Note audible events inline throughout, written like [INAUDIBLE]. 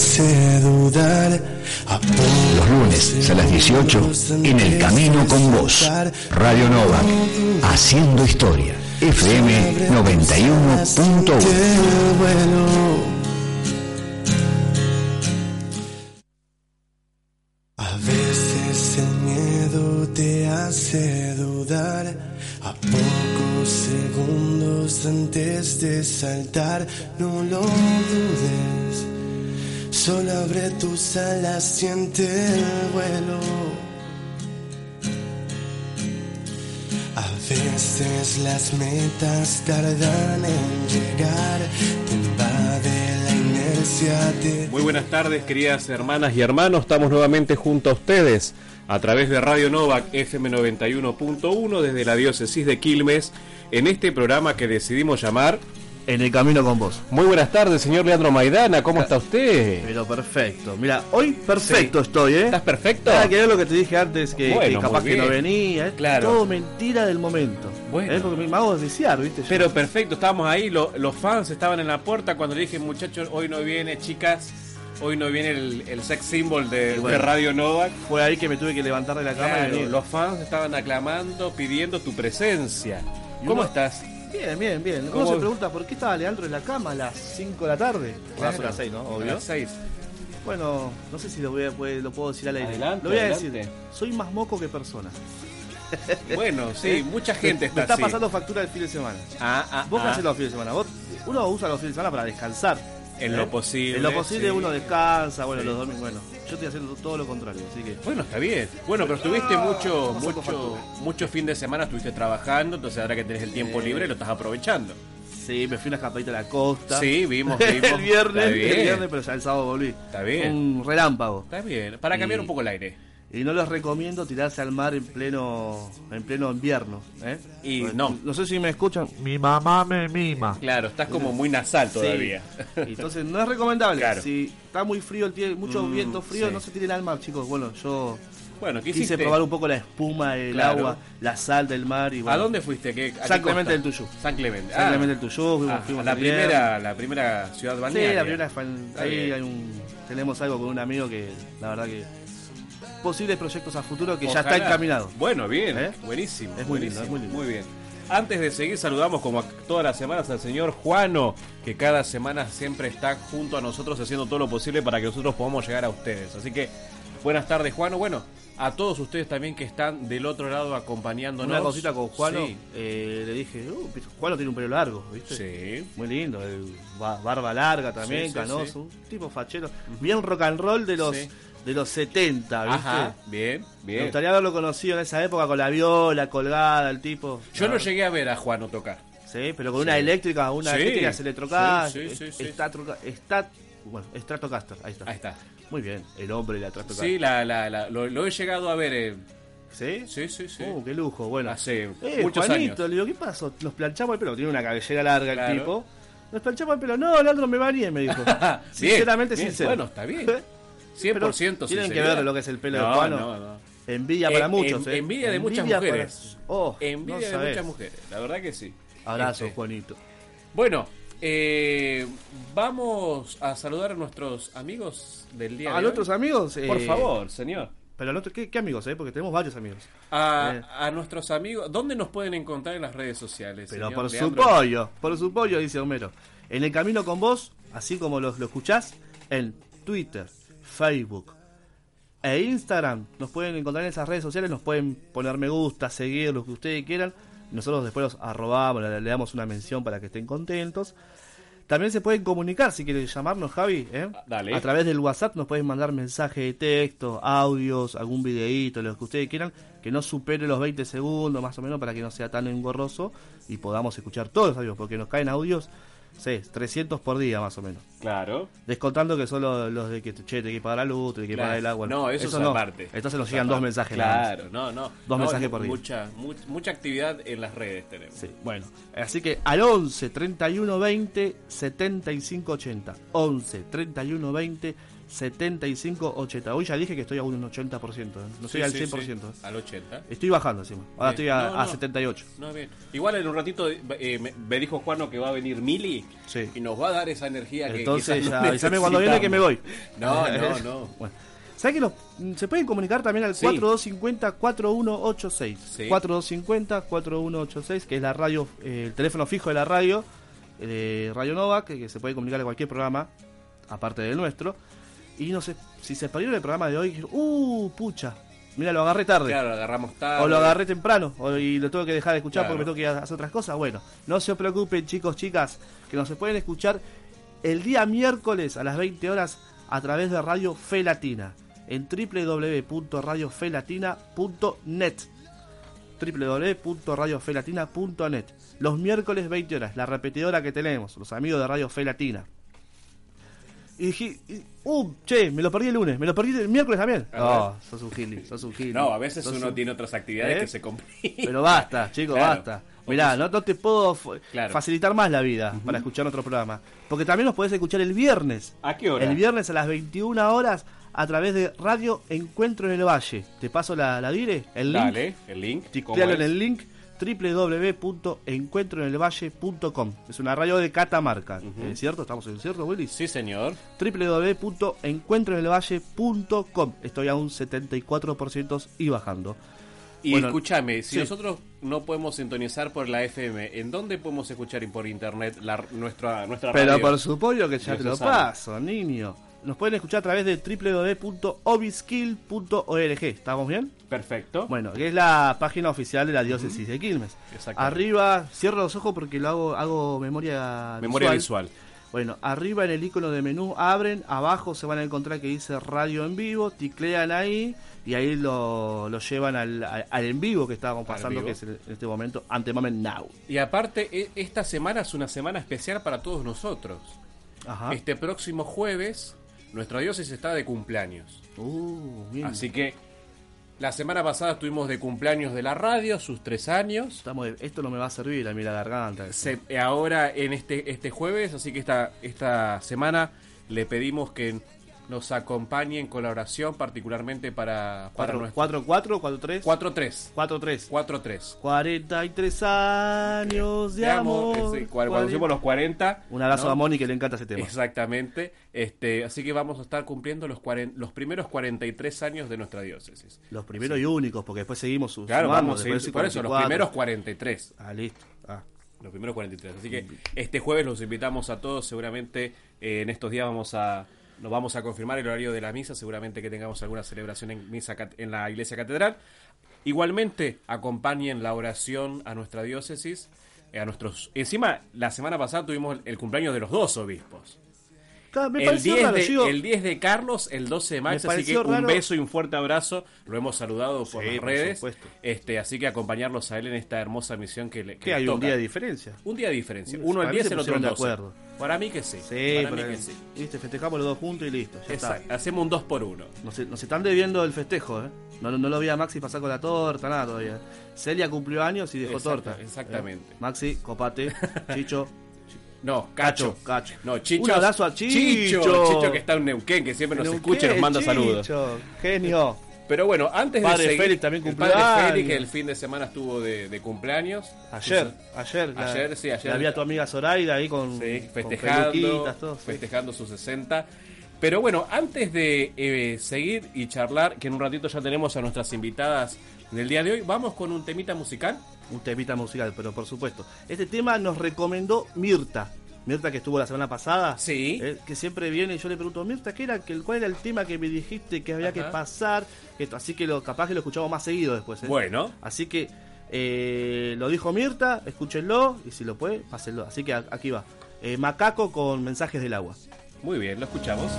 Hace dudar. Los lunes a las 18 en El Camino con Vos. Radio Nova. Haciendo historia. FM 91.1. A veces el miedo te hace dudar. A pocos segundos antes de saltar, no lo dudes. Solo abre tus alas, siente el vuelo. A veces las metas tardan en llegar, te invade la inercia de Muy buenas tardes, queridas hermanas y hermanos. Estamos nuevamente junto a ustedes a través de Radio Novak FM 91.1 desde la diócesis de Quilmes en este programa que decidimos llamar En el camino con vos. Muy buenas tardes, señor Leandro Maidana. ¿Cómo está usted? Pero perfecto. Mira, hoy perfecto estoy, ¿eh? ¿Estás perfecto? Nada que ver lo que te dije antes, que, Bueno, que capaz que no venía. Es Claro. todo mentira del momento. Bueno. ¿eh? Porque me hago desear, ¿viste? Yo- Pero perfecto, estábamos ahí, lo- los fans estaban en la puerta cuando le dije, muchachos, hoy no viene, chicas, hoy no viene el, el sex symbol de, Y bueno. de Radio Novak. Fue ahí que me tuve que levantar de la cama Claro, los fans estaban aclamando, pidiendo tu presencia. ¿Cómo uno- estás? Bien, bien, bien. Uno ¿Cómo- se pregunta por qué estaba Leandro en la cama a las 5 de la tarde. Claro. a las 6, ¿no? A Obvio. las seis. Bueno, no sé si lo, voy a, puede- lo puedo decir al aire. Adelante, lo voy a adelante. decir. Soy más moco que persona. [LAUGHS] Bueno, sí, ¿Eh? mucha gente está me está así. pasando factura el fin de semana. Ah, ah, ¿Vos qué ah. haces los fines de semana? ¿Vos, uno usa los fines de semana para descansar. En ¿eh? lo posible. En lo posible sí. uno descansa, bueno, los domingos, bueno, yo estoy haciendo todo lo contrario, así que Bueno, está bien. Bueno, pero estuviste mucho, mucho, mucho fin de semana, estuviste trabajando, entonces ahora que tenés el tiempo libre lo estás aprovechando. sí, me fui una escapadita a la costa. Sí, vimos, [LAUGHS] vimos. el viernes, el viernes, pero ya el sábado volví. Está bien. Un relámpago. Está bien, para cambiar Y- un poco el aire. Y no les recomiendo tirarse al mar en pleno en pleno invierno, ¿eh? Y no. No sé si me escuchan. Mi mamá me mima. Claro, estás como muy nasal todavía. Sí. [LAUGHS] Entonces no es recomendable. Claro. Si está muy frío el tiempo, mucho Mm, viento frío, sí. no se tiren al mar, chicos. Bueno, yo Bueno, ¿qué quise hiciste? probar un poco la espuma, el Claro. agua, la sal del mar y ¿A bueno. dónde fuiste? ¿Qué, a qué San Clemente del Tuyú. San Clemente. San Ah, Clemente del Tuyú, fuimos, ah, fuimos la primera, la primera ciudad Sí, balnearia. la primera ahí hay un, tenemos algo con un amigo que la verdad que posibles proyectos a futuro que ya está encaminado. Bueno, bien, ¿Eh? buenísimo. Es muy lindo, es muy lindo. Muy bien. Antes de seguir, saludamos como todas las semanas al señor Juano, que cada semana siempre está junto a nosotros haciendo todo lo posible para que nosotros podamos llegar a ustedes. Así que, buenas tardes, Juano. Bueno, a todos ustedes también que están del otro lado acompañándonos. Una cosita con Juano, Sí. eh, le dije, uh, Juano tiene un pelo largo, ¿viste? Sí. Muy lindo, ba- barba larga también, Sí, sí, canoso, un tipo fachero. Bien rock and roll de los. De los 70, ¿viste? Ajá, bien, Me bien. gustaría haberlo conocido en esa época con la viola colgada, el tipo. Yo no verdad. llegué a ver a Juano tocar. Sí, pero con una eléctrica, una Sí. eléctrica se electrocaster, Sí, sí, sí, sí. está, está, bueno, Stratocaster, ahí está. Ahí está. Muy bien, el hombre de la Stratocaster. Sí, la, la, la- lo, lo he llegado a ver. eh, ¿Sí? sí, sí, sí. Uh, qué lujo, bueno. Hace Eh, muchos Juanito, años. le digo, ¿qué pasó? Nos planchamos el pelo, tiene una cabellera larga Claro. el tipo. Nos planchamos el pelo, no, Leandro me bañé, me dijo. [LAUGHS] Bien, Sinceramente bien, sincero. Bueno, está bien. [LAUGHS] 100% Pero Tienen que ver lo que es el pelo de no, no. Envidia Eh, para en- muchos, ¿eh? envidia de muchas para- mujeres. Oh, Envidia de sabés. muchas mujeres, la verdad que sí. Abrazo, Este, Juanito. Bueno, eh, vamos a saludar a nuestros amigos del día ¿A de nuestros amigos? eh, Por favor, señor. Pero al otro, ¿qué, qué amigos, eh? Porque tenemos varios amigos. A, Eh. a nuestros amigos, ¿dónde nos pueden encontrar en las redes sociales? Pero señor por su pollo, por su pollo, dice Homero. En el camino con vos, así como los, lo escuchás, en Twitter, Facebook e Instagram, nos pueden encontrar en esas redes sociales, nos pueden poner me gusta, seguir, lo que ustedes quieran. Nosotros después los arrobamos, le, damos una mención para que estén contentos. También se pueden comunicar, si quieren llamarnos, Javi, ¿eh? Dale. a través del WhatsApp nos pueden mandar mensaje de texto, audios, algún videíto, lo que ustedes quieran, que no supere los 20 segundos más o menos para que no sea tan engorroso y podamos escuchar todos los audios, porque nos caen audios sí, 300 por día más o menos. Claro. Descontando que son los, los de que che, te que pagar la luz, te que Claro. pagar el agua. No, eso es aparte. Entonces nos Eso llegan dos mensajes. Claro, no, no. Dos No, mensajes es por día. Mucha, mu- mucha actividad en las redes tenemos. Sí, bueno. Así que al 11 31 20 75 80. 11 31 20 75 80. Hoy ya dije que estoy a un 80%. ¿eh? No estoy Sí, al sí, 100%. sí. ¿eh? Al 80. Estoy bajando encima. Ahora Bien. estoy a, No, a no. 78. No, bien. Igual en un ratito eh, me, me dijo Juano que va a venir Mili y nos va a dar esa energía que Entonces, no avísame cuando viene que me voy. No, no, [LAUGHS] no. Bueno. ¿Sabes que los, mm, se pueden comunicar también al Sí. 4250-4186? Sí. 4250-4186, que es la radio, eh, el teléfono fijo de la radio, eh, de Radio Nova, que, que se puede comunicar a cualquier programa, aparte del nuestro. Y no sé, si se perdieron el programa de hoy, dijeron, uh, pucha, mira, lo agarré tarde. Claro, lo agarramos tarde. O lo agarré temprano o, y lo tengo que dejar de escuchar Claro. porque me tengo que ir a hacer otras cosas. Bueno, no se preocupen chicos, chicas, que nos se pueden escuchar el día miércoles a las 20 horas a través de Radio Fe Latina en www.radiofelatina.net www.radiofelatina.net Los miércoles 20 horas, la repetidora que tenemos, los amigos de Radio Fe Latina. Y dije, y- uh, che, me lo perdí el lunes, me lo perdí el miércoles también. A No, sos un gili, sos un gili. No, a veces Sos uno un- tiene otras actividades ¿Eh? que se complican. pero basta, [LAUGHS] chicos, Claro. basta. Mirá, no, no te puedo Claro. facilitar más la vida para escuchar otro programa. Porque también nos podés escuchar el viernes. ¿A qué hora? El viernes a las 21 horas a través de Radio Encuentro en el Valle. Te paso la, la dire, el link. Dale, el link. ¿cómo Ticlealo en el link www.encuentroenelvalle.com Es una radio de Catamarca, ¿es cierto? ¿Estamos en cierto, Willy? Sí, señor. www.encuentroenelvalle.com Estoy a un 74% y bajando. Y Bueno, escúchame, si sí. nosotros no podemos sintonizar por la FM, ¿en dónde podemos escuchar por internet la, nuestra, nuestra Pero radio? por supuesto que ya te lo lo sabe. paso, niño. Nos pueden escuchar a través de www.obiskill.org. ¿Estamos bien? Perfecto. Bueno, que es la página oficial de la diócesis de Quilmes. Exactamente. Arriba, cierro los ojos porque lo hago, hago memoria, Memoria visual. Bueno, arriba en el icono de menú abren, abajo se van a encontrar que dice radio en vivo, ticlean ahí y ahí lo, lo llevan al, al- al en vivo que estábamos pasando, que es en en este momento, ante moment now. Y aparte, e- esta semana es una semana especial para todos nosotros. Ajá. Este próximo jueves, nuestra diócesis está de cumpleaños. Uh, bien. Así que la semana pasada estuvimos de cumpleaños de la radio, sus tres años. Estamos de- esto no me va a servir a mí la garganta. Se- ahora en este, este jueves, así que esta, esta semana le pedimos que nos acompañen con la oración, particularmente para, para 4, nuestro 4, 4, 4, 3. 4-3. 4, 3. 4-3. 43 años de amor. sí, cuando, hicimos los 40. Un abrazo ¿no? a Moni que le encanta ese tema. Exactamente. Este, así que vamos a estar cumpliendo los, cuaren- los primeros 43 años de nuestra diócesis. Los primeros y únicos, porque después seguimos sus Claro, sumando, vamos a después ir el por eso, los 44. primeros 43. Ah, listo. Ah. Los primeros 43. Así que este jueves los invitamos a todos. Seguramente eh, en estos días vamos a nos vamos a confirmar el horario de la misa. Seguramente que tengamos alguna celebración en misa en la iglesia catedral. Igualmente acompañen la oración a nuestra diócesis. eh, a nuestros encima la semana pasada tuvimos el cumpleaños de los dos obispos. Claro, me El pareció 10, raro, de, digo, el 10 de Carlos, el 12 de Max, así que un raro. beso y un fuerte abrazo. Lo hemos saludado por Sí, las por redes. supuesto. Este, así que acompañarlos a él en esta hermosa misión que le que hay un día de diferencia. Un día de diferencia. Uy, Uno el para mí 10, se el otro el pusieron de 12. acuerdo. Para mí que sí. Sí, para mí que sí. viste, festejamos los dos juntos y listo. Ya está. Exacto. Hacemos un 2 por 1 Nos, nos están debiendo el festejo, ¿eh? No, no lo vi a Maxi pasar con la torta, nada todavía. Celia cumplió años y dejó Exacto, torta. exactamente. ¿Eh? Maxi, copate, [LAUGHS] Chicho. No, Cacho. Cacho. No, Chicho. Un abrazo a Chicho. Chicho, que está en Neuquén, que siempre nos Neuquén, escucha y nos manda Chicho, saludos. Genio. Pero bueno, antes Padre de seguir, Félix también el cumplió padre. Félix que el fin de semana estuvo de, de cumpleaños. Ayer, ayer. la- Ayer, sí, ayer. La vi a tu amiga Zoraida ahí con, Sí, con festejando, peluquitas, todo, sí. festejando sus 60. Pero bueno, antes de eh, seguir y charlar, que en un ratito ya tenemos a nuestras invitadas del día de hoy, vamos con un temita musical. Un temita musical, pero por supuesto. Este tema nos recomendó Mirta. Mirta que estuvo la semana pasada. Sí. eh, que siempre viene y yo le pregunto, Mirta, ¿qué era, ¿cuál era el tema que me dijiste que había que pasar? Esto, así que lo, capaz que lo escuchamos más seguido después. ¿eh? Bueno, Así que eh, lo dijo Mirta, escúchenlo y si lo puede, pásenlo. Así que aquí va. Macaco con mensajes del agua. muy bien, lo escuchamos.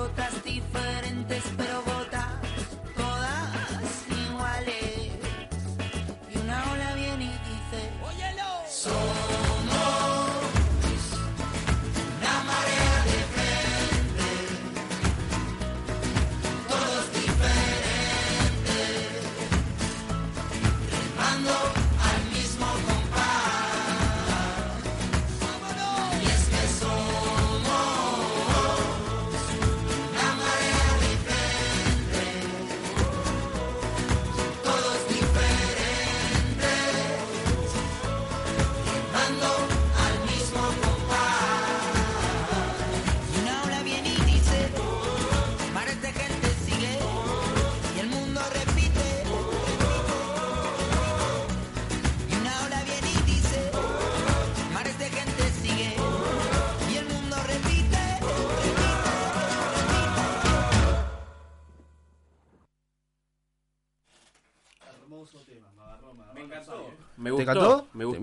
Gotas diferentes, pero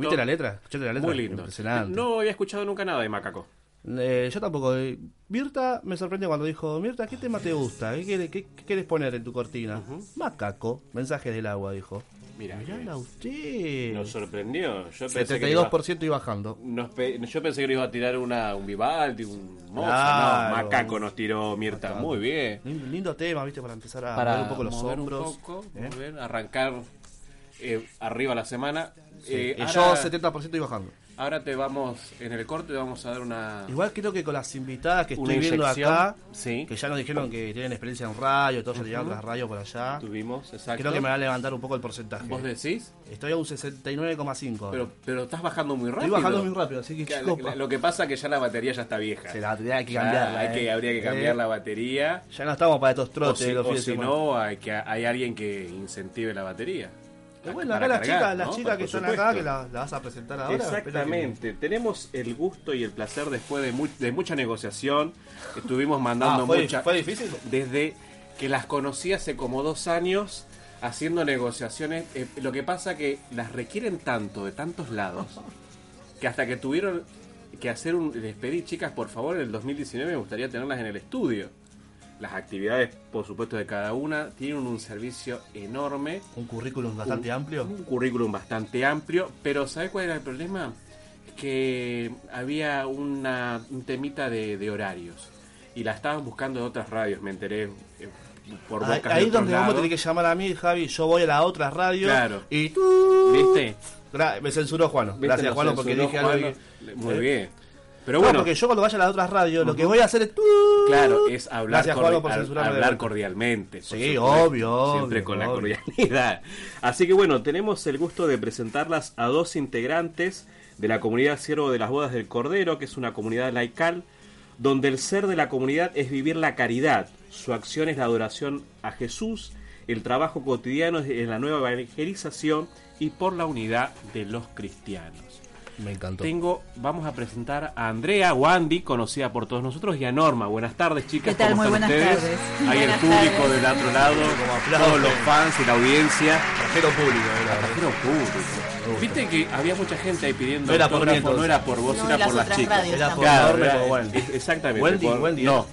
¿Viste la letra? ¿Escuchaste la letra? Muy lindo. Impresionante. No había escuchado nunca nada de Macaco. Eh, yo tampoco. eh, Mirta me sorprendió cuando dijo, Mirta, ¿qué tema te gusta? ¿Qué, quieres- qué- qué quieres poner en tu cortina? Macaco, mensajes del agua, dijo. Mira, Mirala usted. nos sorprendió. Yo pensé que iba- 72% y bajando. nos pe- yo pensé que iba a tirar una, un Vivaldi, un Mozart. Claro. No, Macaco nos tiró Mirta. Macaco. Muy bien. Lindo, lindo tema, ¿viste? Para empezar a Para mover un poco los mover hombros. Un poco, ¿eh? mover, arrancar eh, arriba la semana. Sí. Eh, Y ahora, yo 70% y bajando. ahora te vamos, en el corte te vamos a dar una... Igual creo que con las invitadas que estoy viendo acá, sí. que ya nos dijeron que tienen experiencia en radio, todos ya llevan las radios por allá, Tuvimos, exacto. creo que me va a levantar un poco el porcentaje. ¿Vos decís? Estoy a un 69,5. Pero, pero estás bajando muy rápido. Estoy bajando muy rápido, así que Que chico, la- la- Lo que pasa es que ya la batería ya está vieja. se la batería hay que cambiarla. hay que, eh. habría que cambiar Eh, la batería. Ya no estamos para estos O trotes si, los o si no, hay, que, hay alguien que incentive la batería. Pero bueno, acá las cargar, chicas, las chicas que están supuesto. acá, que las la vas a presentar ahora. que- Exactamente. Tenemos el gusto y el placer después de, mu- de mucha negociación. Estuvimos Ah, mandando ¿fue, mucha. ¿Fue difícil? Desde que las conocí hace como dos años haciendo negociaciones. eh, lo que pasa que las requieren tanto de tantos lados que hasta que tuvieron que hacer un. Les pedí, chicas, por favor, en el 2019 me gustaría tenerlas en el estudio. Las actividades, por supuesto, de cada una. Tienen un servicio enorme, Un currículum bastante amplio. un currículum bastante amplio, pero ¿sabes cuál era el problema? Que había una, un temita de, de horarios. Y la estaban buscando de otras radios, me enteré eh, por Ahí, ahí de donde vamos a tener que llamar a mí, Javi. Yo voy a la otra radio. Claro. Y tú. ¿Viste? Me censuró Juano. Gracias, Juano, porque dije algo. Muy ¿Eh? bien. Pero No, bueno, porque yo cuando vaya a la otra radio, lo que voy a hacer es claro, es hablar, cordi- por al- hablar cordialmente. Sí, supuesto. obvio, Siempre obvio, con la cordialidad. Así que bueno, tenemos el gusto de presentarlas a dos integrantes de la comunidad Siervo de las Bodas del Cordero, que es una comunidad laical, donde el ser de la comunidad es vivir la caridad. Su acción es la adoración a Jesús, el trabajo cotidiano es la nueva evangelización y por la unidad de los cristianos. Me encantó. Tengo, vamos a presentar a Andrea Wandy, conocida por todos nosotros, y a Norma. Buenas tardes, chicas. ¿Qué tal? ¿Cómo Muy están buenas ustedes? tardes. Hay el público tardes. del otro lado, todos los fans y la audiencia. Trajero público, eh, verdad. Trajero público. Viste que había mucha gente ahí pidiendo No era por mí, autógrafo, no entonces. era por vos, No, era las por las otras chicas. radios Era por también. Norma y era- por Wendy. Exactamente. Wendy, por- Wendy, No.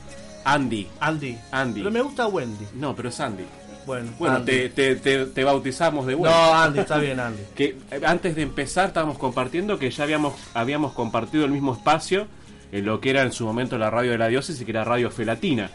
Andy. Andy. Andy. Pero me gusta Wendy. No, pero es Andy. Bueno, Bueno, te, te, te, te bautizamos de vuelta. No, Andy, está bien, Andy. [LAUGHS] que eh, antes de empezar estábamos compartiendo que ya habíamos habíamos compartido el mismo espacio en lo que era en su momento la radio de la diócesis que era Radio Felatina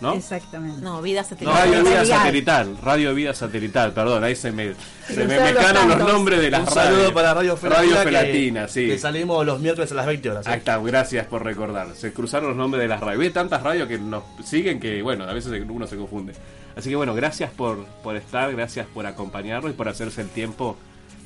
¿no? Exactamente. No, vida No, satelital. Radio Vida Satelital. Radio Vida Satelital, perdón, ahí se me, se me los nombres de las Un saludo radios. para Radio Felatina. Radio que- Felatina, sí. Que salimos los miércoles a las 20 horas. ¿eh? Ahí está, gracias por recordar. Se cruzaron los nombres de las radios. Hay tantas radios que nos siguen que, bueno, a veces uno se confunde. Así que, bueno, gracias por, por estar, gracias por acompañarnos y por hacerse el tiempo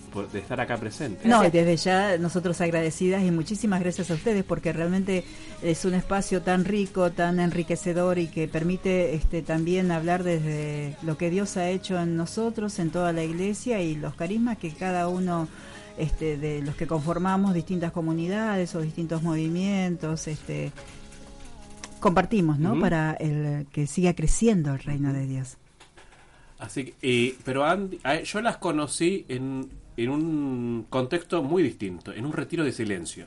por- de estar acá presente. No, y desde ya nosotros agradecidas y muchísimas gracias a ustedes porque realmente es un espacio tan rico, tan enriquecedor y que permite este, también hablar desde lo que Dios ha hecho en nosotros, en toda la iglesia y los carismas que cada uno este, de los que conformamos distintas comunidades o distintos movimientos este, compartimos, ¿no? Para el, que siga creciendo el reino de Dios. Así que, eh, pero Andy, yo las conocí en, en un contexto muy distinto, en un retiro de silencio.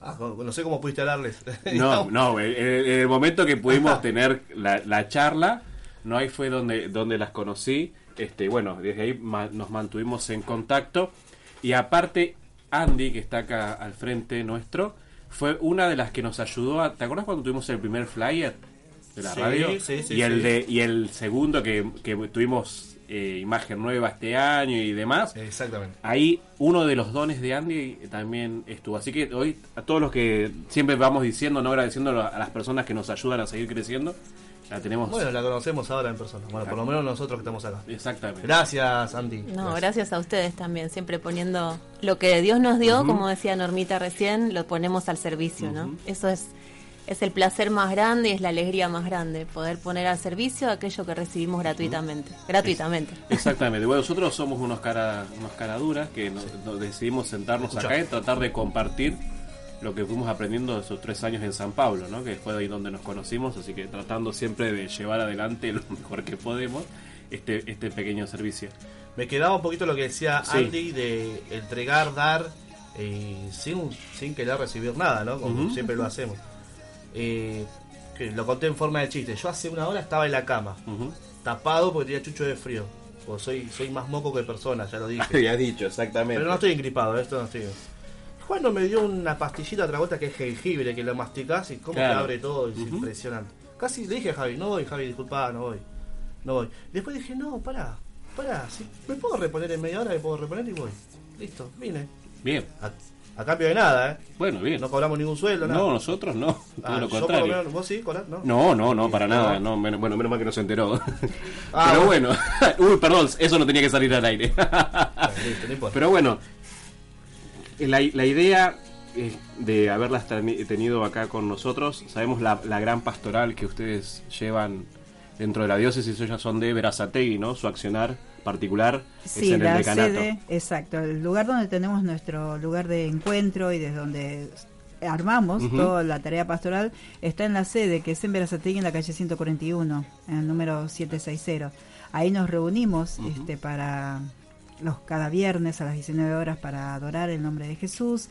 Ah, no sé cómo pudiste hablarles. [LAUGHS] No, no, en, en el momento que pudimos tener la, la charla, no ahí fue donde, donde las conocí. Este, bueno, desde ahí ma- nos mantuvimos en contacto. Y aparte, Andy, que está acá al frente nuestro, fue una de las que nos ayudó a. ¿Te acuerdas cuando tuvimos el primer flyer de la Sí, radio? sí, sí, y el de y el segundo que, que tuvimos eh, imagen nueva este año y demás. Exactamente. Ahí uno de los dones de Andy también estuvo. Así que hoy a todos los que siempre vamos diciendo, no agradeciendo a las personas que nos ayudan a seguir creciendo, la tenemos. Bueno, la conocemos ahora en persona. Bueno, por lo menos nosotros que estamos acá. Exactamente. Gracias, Andy. No, gracias a ustedes también, siempre poniendo lo que Dios nos dio, como decía Normita recién, lo ponemos al servicio, ¿no? Eso es es el placer más grande y es la alegría más grande, poder poner al servicio aquello que recibimos gratuitamente, gratuitamente. Exactamente. Bueno, nosotros somos unos cara, unos caraduras que nos, nos decidimos sentarnos Escuchá. acá y tratar de compartir lo que fuimos aprendiendo esos tres años en San Pablo, ¿no? Que fue ahí donde nos conocimos, así que tratando siempre de llevar adelante lo [LAUGHS] mejor que podemos este, este pequeño servicio. Me quedaba un poquito lo que decía Sí. Andy de entregar, dar, eh, sin, sin querer recibir nada, ¿no? Como siempre lo hacemos. Eh, que lo conté en forma de chiste. Yo hace una hora estaba en la cama, tapado porque tenía chucho de frío. Porque soy, soy más moco que persona, ya lo dije. [LAUGHS] Había dicho, exactamente. Pero no estoy engripado, esto no estoy. Juan me dio una pastillita otra vuelta que es jengibre, que lo masticás y cómo Claro. te abre todo, es impresionante. Casi le dije a Javi, no voy, Javi, disculpa, no voy. No voy. Después dije, no, pará, pará, si me puedo reponer en media hora, me puedo reponer y voy. Listo, vine. Bien, A, a cambio de nada, ¿eh? bueno, bien. No cobramos ningún sueldo, nada. No, nosotros no, todo Ah, lo yo por contrario. menos- ¿Vos sí? No. No, no, no, para nada. No, menos- bueno, menos mal que no se enteró. [LAUGHS] [LAUGHS] Ah, Pero bueno, [LAUGHS] uy, perdón, eso no tenía que salir al aire. Bueno, listo, no importa. Pero bueno, la, la idea eh, de haberlas teni- tenido acá con nosotros, sabemos la, la gran pastoral que ustedes llevan dentro de la diócesis, ellas son de Verazategui, ¿no? Su accionar particular es en el decanato. sede, exacto, el lugar donde tenemos nuestro lugar de encuentro y desde donde armamos toda la tarea pastoral está en la sede que es en Verazategui en la calle 141, en el número 760. Ahí nos reunimos este para los cada viernes a las 19 horas para adorar el nombre de Jesús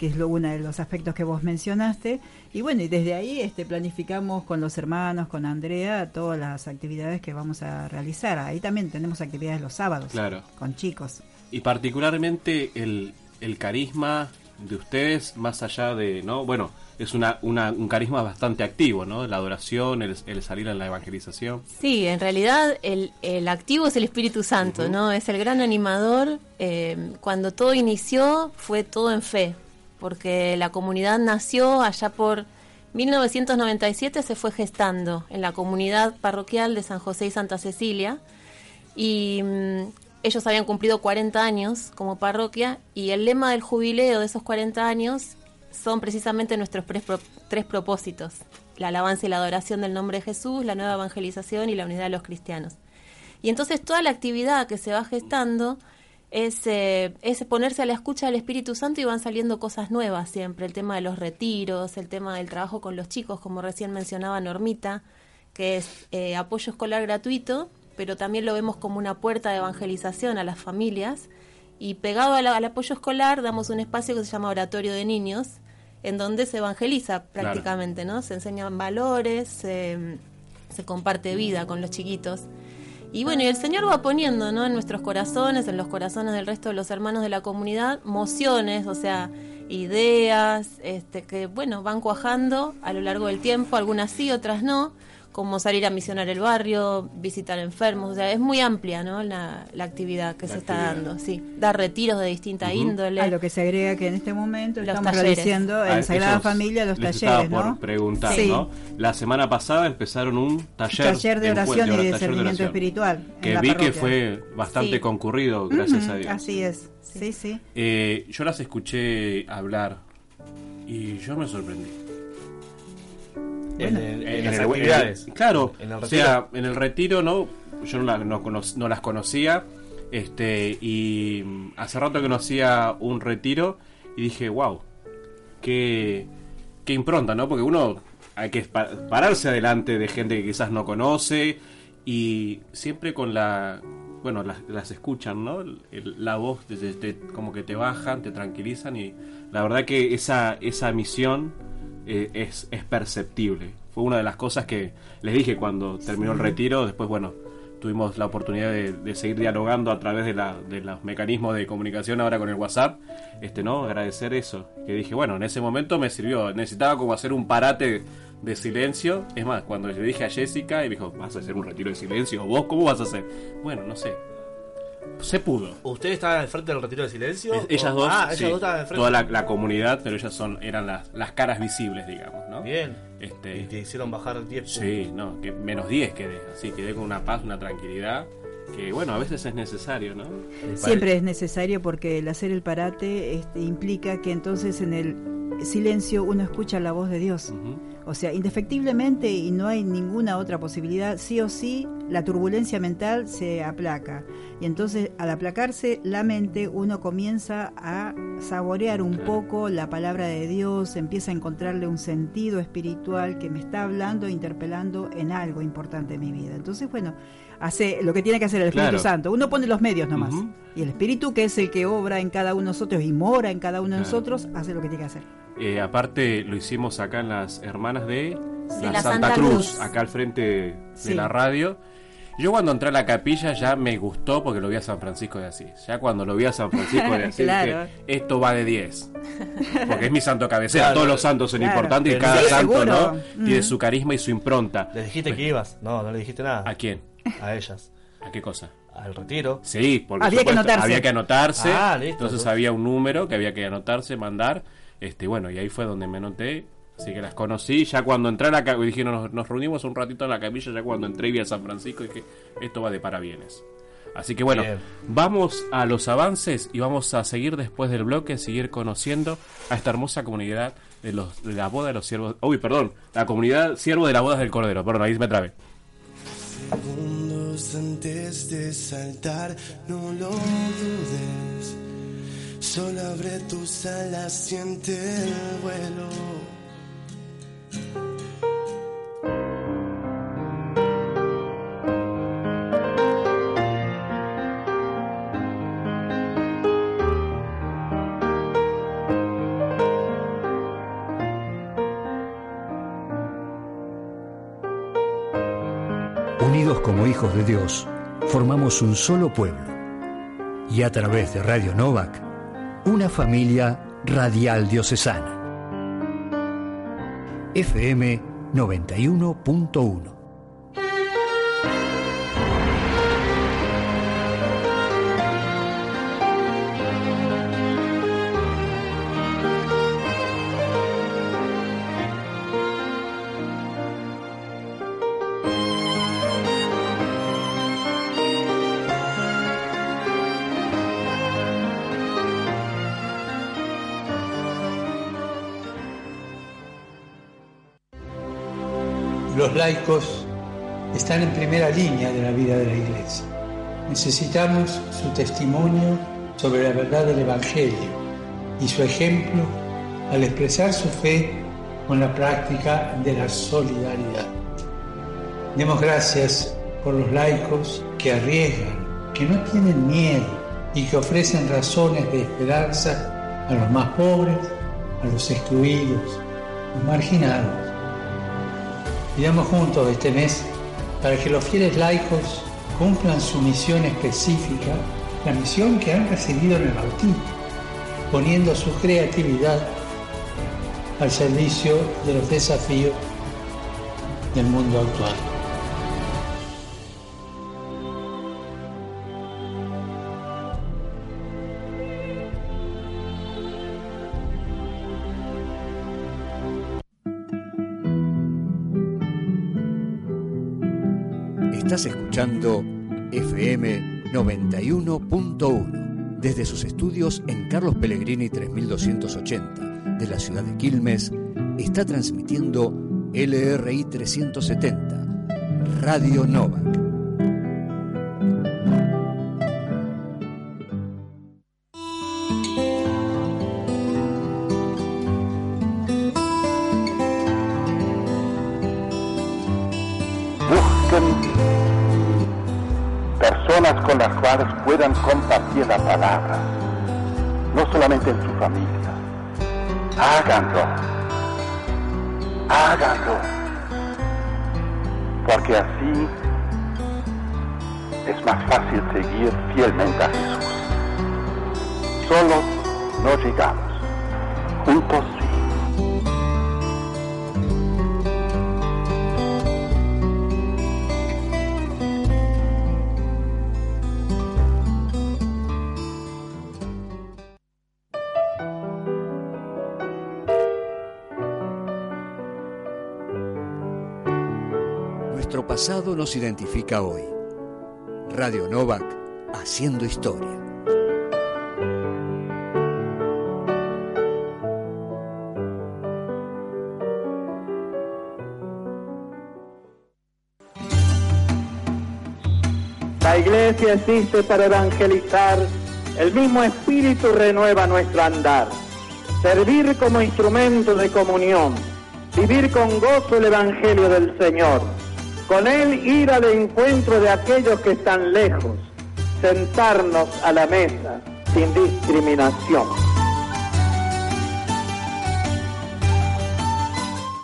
que es lo, uno de los aspectos que vos mencionaste. Y bueno, y desde ahí este, planificamos con los hermanos, con Andrea, todas las actividades que vamos a realizar. Ahí también tenemos actividades los sábados Claro. con chicos. Y particularmente el, el carisma de ustedes, más allá de, ¿no? Bueno, es una, una- un carisma bastante activo, ¿no? La adoración, el, el salir a la evangelización. Sí, en realidad el, el activo es el Espíritu Santo, ¿no? Es el gran animador. Eh, cuando todo inició fue todo en fe, porque la comunidad nació allá por 1997, se fue gestando en la comunidad parroquial de San José y Santa Cecilia. Y mm, ellos habían cumplido 40 años como parroquia y el lema del jubileo de esos 40 años son precisamente nuestros tres, pro- tres propósitos. La alabanza y la adoración del nombre de Jesús, la nueva evangelización y la unidad de los cristianos. Y entonces toda la actividad que se va gestando es, eh, es ponerse a la escucha del Espíritu Santo y van saliendo cosas nuevas siempre. El tema de los retiros, el tema del trabajo con los chicos, como recién mencionaba Normita, que es eh, apoyo escolar gratuito, pero también lo vemos como una puerta de evangelización a las familias. Y pegado al apoyo escolar damos un espacio que se llama Oratorio de Niños, en donde se evangeliza prácticamente, ¿no? Se enseñan valores, se comparte vida con los chiquitos. Y bueno, y el Señor va poniendo, ¿no? En nuestros corazones, en los corazones del resto de los hermanos de la comunidad, mociones, o sea, ideas, este, que bueno, van cuajando a lo largo del tiempo, algunas sí, otras no, como salir a misionar el barrio, visitar enfermos, o sea, es muy amplia, ¿no? La, la actividad que La se está dando, sí. Dar retiros de distinta Ujú. índole. A lo que se agrega que en este momento Los estamos talleres. realizando Ah, en Sagrada eso Familia los les talleres, estaba por ¿no? preguntar, Sí. ¿no? La semana pasada empezaron un taller, Taller de oración y de discernimiento espiritual. Que vi que fue bastante Sí. concurrido, gracias a Dios. Así es, sí, sí. Eh, yo las escuché hablar y yo me sorprendí. En, en- en las actividades. claro, En el o sea, en el retiro no, yo no, la- no las conocía, este, y mm, hace rato que no hacía un retiro y dije, wow, qué, qué impronta, ¿no? Porque uno hay que pa- pararse adelante de gente que quizás no conoce y siempre con la, bueno, las, las escuchan, ¿no? El- la voz, te- te- como que te bajan, te tranquilizan y la verdad que esa, esa misión eh, es, es perceptible. Fue una de las cosas que les dije cuando terminó el retiro. Después, bueno, tuvimos la oportunidad de, de seguir dialogando a través de, la, de los mecanismos de comunicación ahora con el WhatsApp. Este, ¿no? Agradecer eso. Que dije, bueno, en ese momento me sirvió. Necesitaba como hacer un parate de silencio. Es más, cuando le dije a Jessica y me dijo, ¿vas a hacer un retiro de silencio? ¿Vos cómo vas a hacer? Bueno, no sé. Se pudo. ¿Usted estaba al frente del retiro de silencio? Es- Ellas ¿O- dos, Ah, ellas sí, dos estaban al frente. toda la, la comunidad, pero ellas son eran las, las caras visibles, digamos, ¿no? Bien. Este, Y te hicieron bajar 10 puntos. Sí, no, que menos 10 quedé, así quedé con una paz, una tranquilidad, que bueno, a veces es necesario, ¿no? Siempre es necesario porque el hacer el parate este, implica que entonces en el silencio uno escucha la voz de Dios. O sea, indefectiblemente y no hay ninguna otra posibilidad, sí o sí, la turbulencia mental se aplaca. Y entonces, al aplacarse la mente, uno comienza a saborear un poco la palabra de Dios, empieza a encontrarle un sentido espiritual que me está hablando, interpelando en algo importante en mi vida. Entonces, bueno, hace lo que tiene que hacer el Espíritu Claro. Santo. Uno pone los medios nomás. Ujú. Y el Espíritu, que es el que obra en cada uno de nosotros y mora en cada uno de Claro. nosotros, hace lo que tiene que hacer. Eh, aparte lo hicimos acá en las hermanas de Sí, la, la Santa, Santa Cruz, Cruz. acá al frente de Sí. la radio. Yo cuando entré a la capilla ya me gustó porque lo vi a San Francisco de Asís. Ya cuando lo vi a San Francisco de [LAUGHS] Asís Claro. dije, esto va de 10. [LAUGHS] Porque es mi santo cabecera. Claro. Todos los santos son Claro. importantes y cada sí, santo seguro. ¿no? tiene Mm. su carisma y su impronta. ¿Le dijiste que ibas? No, no le dijiste nada. ¿A quién? A ellas. ¿A qué cosa? Al retiro. Sí, por Había que anotarse. Había que anotarse. Ah, listo, entonces entonces. había un número que había que anotarse, mandar. Este, bueno, y ahí fue donde me anoté. Así que las conocí. Ya cuando entré a la capilla, dije, nos, nos reunimos un ratito en la capilla. Ya cuando entré y vi a San Francisco, dije, esto va de parabienes. Así que bueno, Bien. vamos a los avances y vamos a seguir después del bloque, seguir conociendo a esta hermosa comunidad de, los, de la boda de los siervos. Uy, perdón, la comunidad siervo de las bodas del Cordero. Perdón, ahí me trabé. Segundos antes de saltar, no lo dudes. Solo abre tus alas, siente el vuelo. Unidos como hijos de Dios, formamos un solo pueblo. Y a través de Radio Novak, una familia radial diocesana. FM 91.1 laicos están en primera línea de la vida de la Iglesia. Necesitamos su testimonio sobre la verdad del Evangelio y su ejemplo al expresar su fe con la práctica de la solidaridad. Demos gracias por los laicos que arriesgan, que no tienen miedo y que ofrecen razones de esperanza a los más pobres, a los excluidos, los marginados Pidamos juntos este mes para que los fieles laicos cumplan su misión específica, la misión que han recibido en el bautismo, poniendo su creatividad al servicio de los desafíos del mundo actual. Escuchando FM 91.1 desde sus estudios en Carlos Pellegrini 3280 de la ciudad de Quilmes. Está transmitiendo LRI 370 Radio Novak. Puedan compartir la palabra, no solamente en su familia. Háganlo, háganlo, porque así es más fácil seguir fielmente a Jesús. Solo no llegamos, juntos nos identifica hoy. Radio Novak, haciendo historia. La iglesia existe para evangelizar, el mismo espíritu renueva nuestro andar. Servir como instrumento de comunión, vivir con gozo el evangelio del Señor, con él ir al encuentro de aquellos que están lejos, sentarnos a la mesa sin discriminación.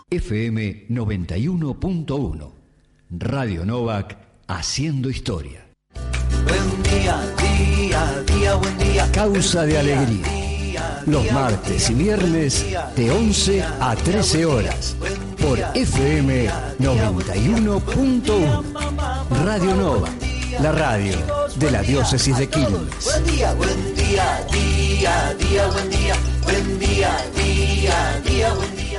FM 91.1 Radio Novak, haciendo historia. Buen día, día, día, buen día. Causa de alegría. Los martes y viernes de 11 a 13 horas por FM 91.1 Radio Nova, la radio de la diócesis de Quilmes. Buen día, buen día, día, día, buen día. Buen día, día, día, buen día.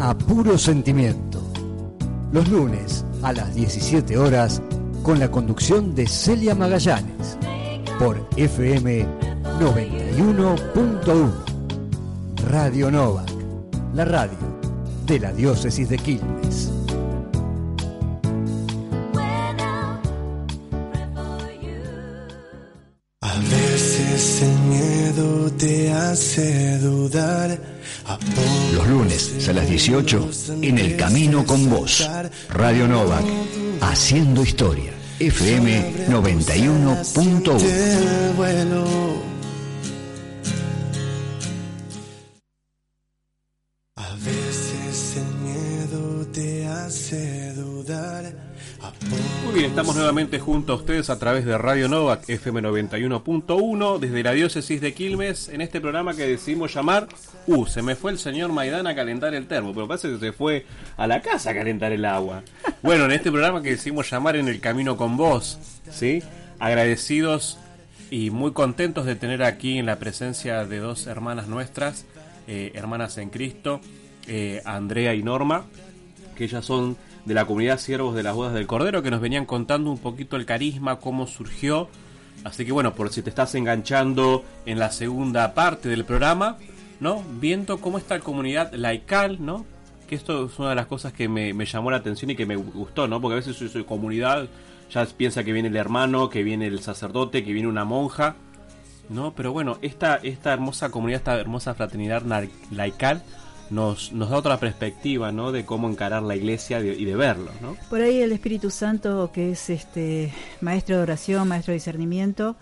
A puro sentimiento. Los lunes a las 17 horas con la conducción de Celia Magallanes por FM 91.1 Radio Novak, la radio de la diócesis de Quilmes. A veces el miedo te hace dudar. Los lunes a las 18 en El Camino con Vos. Radio Novak, haciendo historia. FM 91.1. Muy bien, estamos nuevamente junto a ustedes a través de Radio Novak FM 91.1 desde la diócesis de Quilmes en este programa que decidimos llamar Uh, se me fue el señor Maidán a calentar el termo, pero parece que se fue a la casa a calentar el agua. Bueno, en este programa que decidimos llamar En el Camino con Vos, ¿sí? Agradecidos y muy contentos de tener aquí en la presencia de dos hermanas nuestras, eh, hermanas en Cristo, eh, Andrea y Norma, que ellas son de la comunidad Siervos de las Bodas del Cordero, que nos venían contando un poquito el carisma, cómo surgió. Así que bueno, por si te estás enganchando en la segunda parte del programa, ¿no? Viendo cómo está la comunidad laical, ¿no? Que esto es una de las cosas que me, llamó la atención y que me gustó, ¿no? Porque a veces su, su comunidad ya piensa que viene el hermano, que viene el sacerdote, que viene una monja, ¿no? Pero bueno, esta, esta hermosa comunidad, esta hermosa fraternidad laical, nos, nos da otra perspectiva, ¿no? De cómo encarar la iglesia y de verlo, ¿no? Por ahí el Espíritu Santo, que es este maestro de oración, maestro de discernimiento,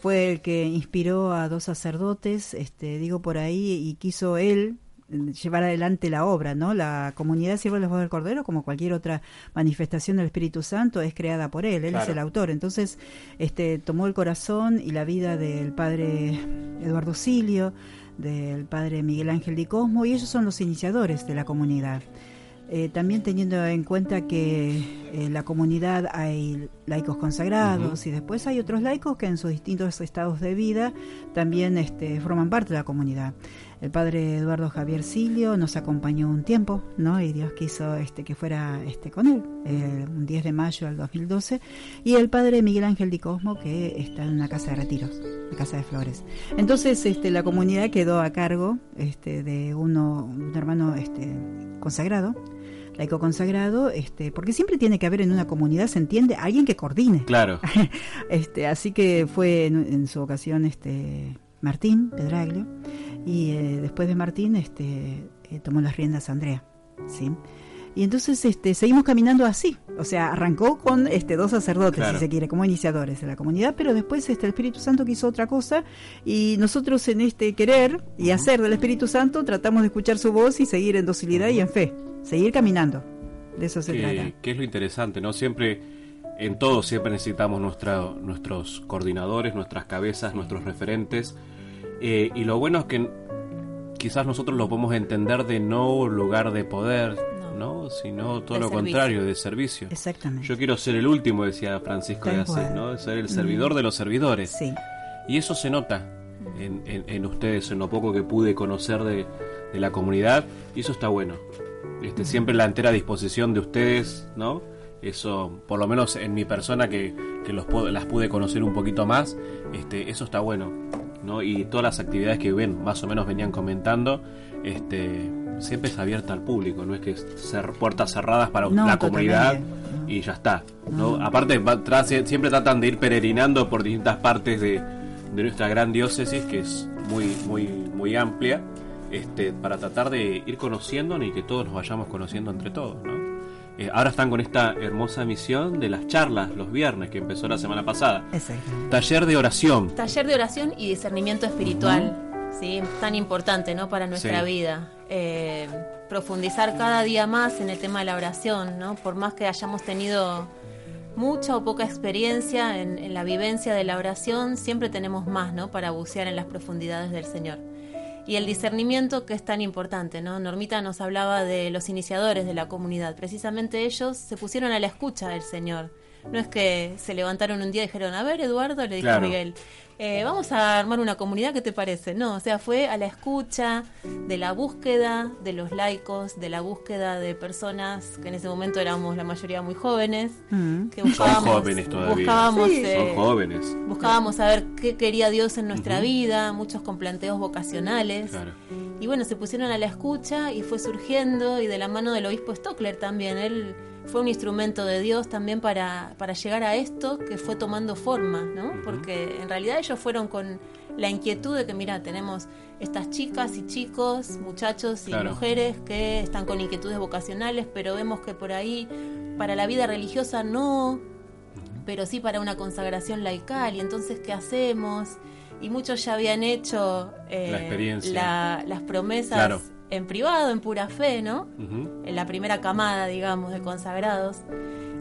fue el que inspiró a dos sacerdotes, este, digo por ahí, y quiso él llevar adelante la obra, ¿no? La comunidad Siervo de los del Cordero, como cualquier otra manifestación del Espíritu Santo, es creada por él, él es el autor. Entonces, este, tomó el corazón y la vida del padre Eduardo Silio, del padre Miguel Ángel Di Cosmo, y ellos son los iniciadores de la comunidad. Eh, también teniendo en cuenta que en eh, la comunidad hay laicos consagrados y después hay otros laicos que en sus distintos estados de vida también este, forman parte de la comunidad. El padre Eduardo Javier Silio nos acompañó un tiempo, ¿no? Y Dios quiso este, que fuera este, con él, eh, un 10 de mayo del 2012. Y el padre Miguel Ángel Di Cosmo, que está en una casa de retiros, la Casa de Flores. Entonces, este, la comunidad quedó a cargo este, de uno, un hermano este, consagrado, laico consagrado, este, porque siempre tiene que haber en una comunidad, se entiende, alguien que coordine. Claro. [LAUGHS] este, así que fue en, en su ocasión este Martín Pedraglio y eh, después de Martín este, eh, tomó las riendas Andrea. ¿sí? Y entonces este, seguimos caminando así. O sea, arrancó con este, dos sacerdotes, si se quiere, como iniciadores de la comunidad, pero después este, el Espíritu Santo quiso otra cosa y nosotros en este querer y hacer del Espíritu Santo tratamos de escuchar su voz y seguir en docilidad y en fe, seguir caminando. De eso se trata. Que es lo interesante, ¿no? Siempre, en todo, siempre necesitamos nuestra, nuestros coordinadores, nuestras cabezas, nuestros referentes eh, y lo bueno es que quizás nosotros lo podemos entender de no lugar de poder, ¿no? Sino todo lo contrario, de servicio. Exactamente. Yo quiero ser el último, decía Francisco de Asís, ¿no? Ser el servidor de los servidores. Sí. Y eso se nota en, en, ustedes, en lo poco que pude conocer de, de, la comunidad, y eso está bueno. Este, Siempre la entera disposición de ustedes, ¿no? Eso, por lo menos en mi persona que, que los, las pude conocer un poquito más, este, eso está bueno y todas las actividades que ven más o menos venían comentando este siempre es abierta al público no es que ser puertas cerradas para la comunidad y ya está no, aparte siempre tratan de ir peregrinando por distintas partes de, nuestra gran diócesis que es muy muy muy amplia este para tratar de ir conociendo y que todos nos vayamos conociendo entre todos ¿no? Eh, ahora están con esta hermosa misión de las charlas los viernes que empezó la semana pasada. Exacto. Taller de oración. Taller de oración y discernimiento espiritual. Sí, tan importante, ¿no? Para nuestra vida. Eh, profundizar cada día más en el tema de la oración, ¿no? Por más que hayamos tenido mucha o poca experiencia en, en, la vivencia de la oración, siempre tenemos más, ¿no? Para bucear en las profundidades del Señor y el discernimiento que es tan importante, ¿no? Normita nos hablaba de los iniciadores de la comunidad, precisamente ellos se pusieron a la escucha del Señor. No es que se levantaron un día y dijeron, a ver, Eduardo, le dijo Miguel, eh, vamos a armar una comunidad, ¿qué te parece? No, o sea, fue a la escucha de la búsqueda de los laicos, de la búsqueda de personas que en ese momento éramos la mayoría muy jóvenes, mm. que buscábamos, Son jóvenes todavía. Buscábamos, Son eh, jóvenes. Buscábamos saber qué quería Dios en nuestra vida, muchos con planteos vocacionales. Y bueno, se pusieron a la escucha y fue surgiendo, y de la mano del obispo Stockler también, él fue un instrumento de Dios también para, para llegar a esto que fue tomando forma, ¿no? Porque en realidad ellos fueron con la inquietud de que, mira, tenemos estas chicas y chicos, muchachos y mujeres que están con inquietudes vocacionales, pero vemos que por ahí para la vida religiosa no, pero sí para una consagración laical. Y entonces, ¿qué hacemos? Y muchos ya habían hecho eh, las promesas en privado, en pura fe, ¿no? En la primera camada, digamos, de consagrados.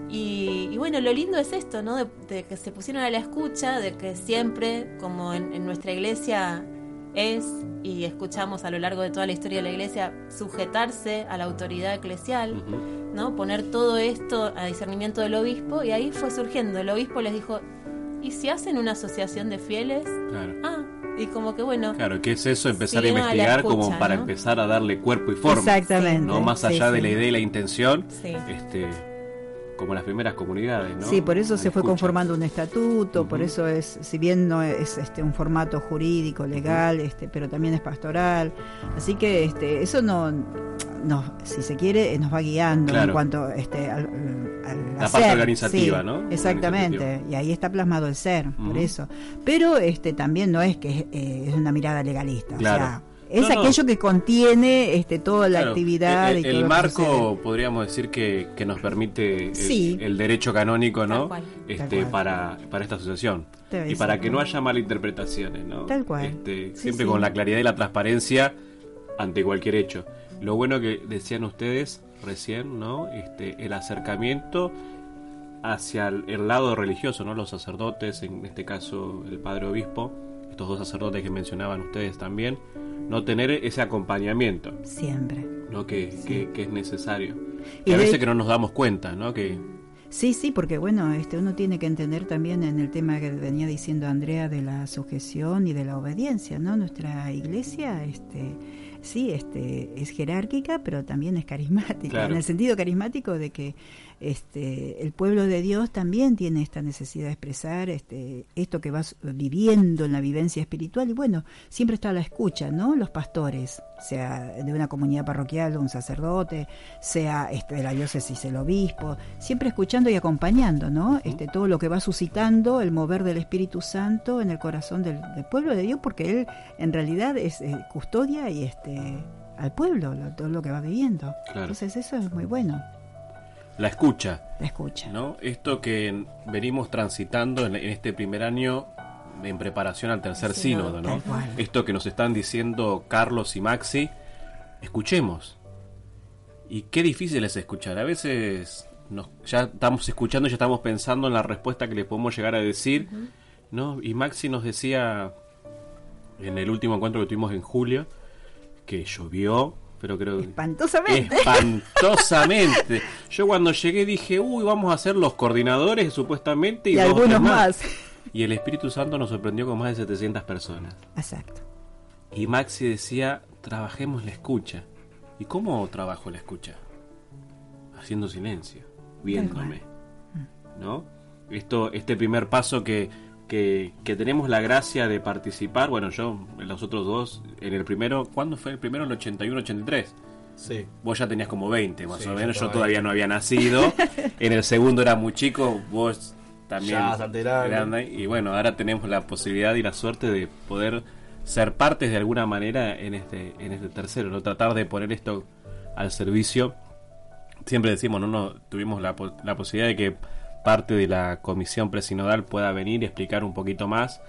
Y, y bueno, lo lindo es esto, ¿no? De, de que se pusieron a la escucha, de que siempre, como en, en nuestra iglesia es, y escuchamos a lo largo de toda la historia de la iglesia, sujetarse a la autoridad eclesial, ¿no? Poner todo esto a discernimiento del obispo, y ahí fue surgiendo. El obispo les dijo, ¿y si hacen una asociación de fieles? Claro. Ah, y como que bueno. Claro, ¿qué es eso? Empezar a investigar escucha, como para ¿no? empezar a darle cuerpo y forma. Exactamente, No más sí, allá de sí. la idea y la intención, Sí. este, como las primeras comunidades, ¿no? Sí, por eso se fue escucha. conformando un estatuto, por eso es, si bien no es este un formato jurídico, legal, este, pero también es pastoral. Así que este, eso no, no, si se quiere, eh, nos va guiando en cuanto este, al, al La hacer. parte organizativa, Sí, ¿no? Exactamente, Organizativa. y ahí está plasmado el ser, por eso. Pero este también no es que eh, es una mirada legalista, Claro. o sea, es No, no. aquello que contiene este toda la Claro, actividad el, y todo el marco sucede. podríamos decir que, que nos permite el, Sí. el derecho canónico no Tal cual. este Tal cual. para, para esta asociación y para que no ¿no? haya malinterpretaciones no Tal cual. Este, Sí, siempre sí. con la claridad y la transparencia ante cualquier hecho lo bueno que decían ustedes recién no este el acercamiento hacia el, el lado religioso no los sacerdotes en este caso el padre obispo estos dos sacerdotes que mencionaban ustedes también no tener ese acompañamiento Siempre. ¿no? que, que, que es necesario. Y Y a veces que no nos damos cuenta, ¿no? Que Sí, sí, porque bueno, este uno tiene que entender también en el tema que venía diciendo Andrea de la sujeción y de la obediencia, ¿no? Nuestra iglesia, este, sí, este, es jerárquica, pero también es carismática, Claro. en el sentido carismático de que este, el pueblo de Dios también tiene esta necesidad de expresar este, esto que vas viviendo en la vivencia espiritual y bueno, siempre está a la escucha, ¿no? Los pastores, sea de una comunidad parroquial, un sacerdote, sea este, de la diócesis el obispo, siempre escuchando y acompañando, ¿no? Este, todo lo que va suscitando el mover del Espíritu Santo en el corazón del, del pueblo de Dios, porque él en realidad es eh, custodia y este al pueblo, lo- todo lo que va viviendo. Claro. Entonces eso es muy bueno, la escucha, la escucha. ¿no? Esto que venimos transitando en, en este primer año en preparación al tercer Sínodo, sínodo, ¿no? Esto que nos están diciendo Carlos y Maxi, escuchemos. Y qué difícil es escuchar. A veces nos, ya estamos escuchando y ya estamos pensando en la respuesta que le podemos llegar a decir, ¿no? Y Maxi nos decía en el último encuentro que tuvimos en julio que llovió, pero creo que Espantosamente. espantosamente. Yo cuando llegué dije, uy, vamos a ser los coordinadores supuestamente y, algunos tres más. Y el Espíritu Santo nos sorprendió con más de 700 personas. Exacto. Y Maxi decía, trabajemos la escucha. ¿Y cómo trabajo la escucha? Haciendo silencio, viéndome. ¿No? Esto, este primer paso que, que, que tenemos la gracia de participar, bueno, yo, los otros dos, en el primero, ¿cuándo fue el primero? En el 81, 83. Sí. Vos ya tenías como 20, más Sí, o menos. yo todavía no había nacido. [LAUGHS] en el segundo era muy chico, vos también. Ya grande. Y bueno, ahora tenemos la posibilidad y la suerte de poder ser partes de alguna manera en este, en este tercero, ¿no? Tratar de poner esto al servicio. Siempre decimos, no, no, tuvimos la, la posibilidad de que parte de la comisión presinodal pueda venir y explicar un poquito más.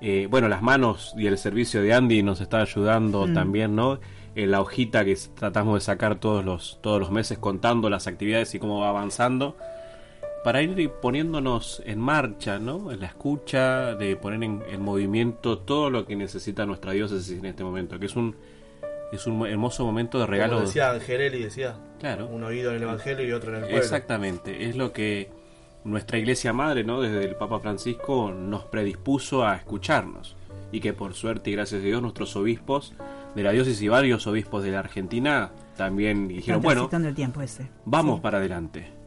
Eh, bueno, las manos y el servicio de Andy nos está ayudando Mm. también, ¿no? En la hojita que tratamos de sacar todos los, todos los meses contando las actividades y cómo va avanzando, para ir poniéndonos en marcha, ¿no? En la escucha, de poner en, en movimiento todo lo que necesita nuestra diócesis en este momento, que es un, es un hermoso momento de regalo. Como decía Angelelli, decía. Claro. Un oído en el Evangelio y otro en el pueblo. Exactamente, es lo que nuestra iglesia madre, ¿no? Desde el Papa Francisco nos predispuso a escucharnos y que por suerte y gracias a Dios nuestros obispos de la diócesis y varios obispos de la Argentina también dijeron, bueno, transitando el tiempo ese. vamos Sí. para adelante.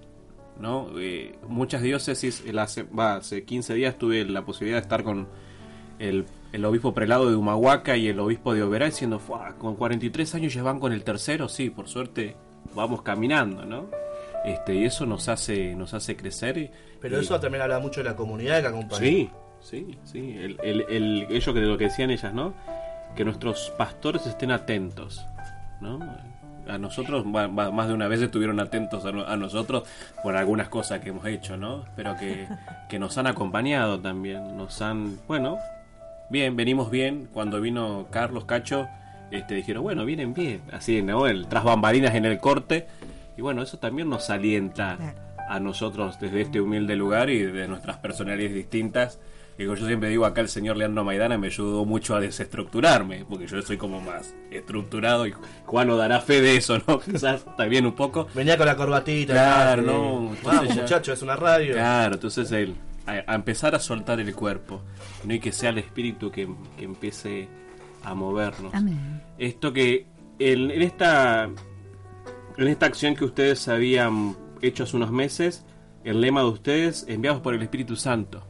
¿no? Eh, muchas diócesis, el hace, va, hace 15 días tuve la posibilidad de estar con el, el obispo prelado de Humahuaca y el obispo de Oberá diciendo, "Fua, con 43 años ya van con el tercero, sí, por suerte vamos caminando, ¿no? Este, y eso nos hace, nos hace crecer. y- Pero y- eso también habla mucho de la comunidad que acompaña. Sí, sí, sí. El, el, el- ello que de lo que decían ellas, ¿no? Que nuestros pastores estén atentos, ¿no? A nosotros, más de una vez estuvieron atentos a nosotros por algunas cosas que hemos hecho, ¿no? Pero que, que nos han acompañado también, nos han, bueno, bien, venimos bien. Cuando vino Carlos Cacho, este, dijeron, bueno, vienen bien, así, ¿no? El tras bambalinas en el corte. Y bueno, eso también nos alienta a nosotros desde este humilde lugar y de nuestras personalidades distintas. Y como yo siempre digo acá, el señor Leandro Maidana me ayudó mucho a desestructurarme, porque yo soy como más estructurado y Juan nos dará fe de eso, ¿no? [LAUGHS] Quizás también un poco. Venía con la corbatita. Claro, y- no. Vamos, muchacho, es una radio. Claro, entonces el, a, a empezar a soltar el cuerpo, ¿no? y que sea el espíritu que, que empiece a movernos. Amén. Esto que en, en esta en esta acción que ustedes habían hecho hace unos meses, el lema de ustedes, enviados por el Espíritu Santo.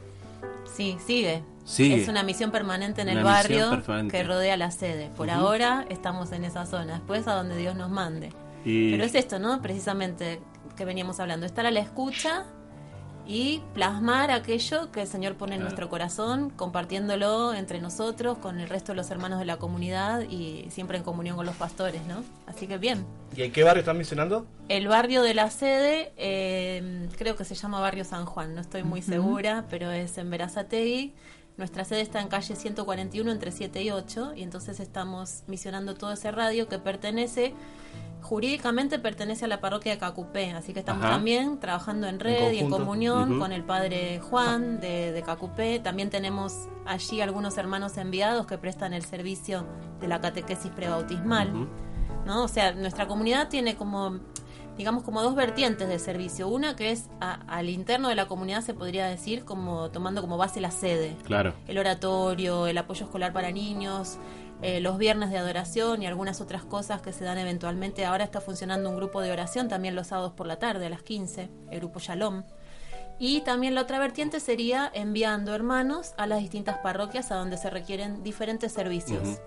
Sí, sigue. Sigue. Es una misión permanente en el Una barrio que rodea la sede. Por ahora estamos en esa zona, después a donde Dios nos mande. Y Pero es esto, ¿no? Precisamente que veníamos hablando, estar a la escucha y plasmar aquello que el Señor pone en Claro. nuestro corazón, compartiéndolo entre nosotros, con el resto de los hermanos de la comunidad y siempre en comunión con los pastores, ¿no? Así que bien. ¿Y en qué barrio están mencionando? El barrio de la sede, eh, creo que se llama Barrio San Juan, no estoy muy Ujú. segura, pero es en Verazategui. Nuestra sede está en calle 141 entre 7 y 8 y entonces estamos misionando todo ese radio que pertenece, jurídicamente pertenece a la parroquia de Cacupé, así que estamos Ajá. también trabajando en red y en comunión con el padre Juan de, de Cacupé. También tenemos allí algunos hermanos enviados que prestan el servicio de la catequesis prebautismal. ¿no? O sea, nuestra comunidad tiene como, digamos, como dos vertientes de servicio. Una que es a- al interno de la comunidad, se podría decir, como tomando como base la sede. claro, El oratorio, el apoyo escolar para niños, eh, los viernes de adoración y algunas otras cosas que se dan eventualmente. Ahora está funcionando un grupo de oración también los sábados por la tarde a las 15, el grupo Shalom. Y también la otra vertiente sería enviando hermanos a las distintas parroquias a donde se requieren diferentes servicios.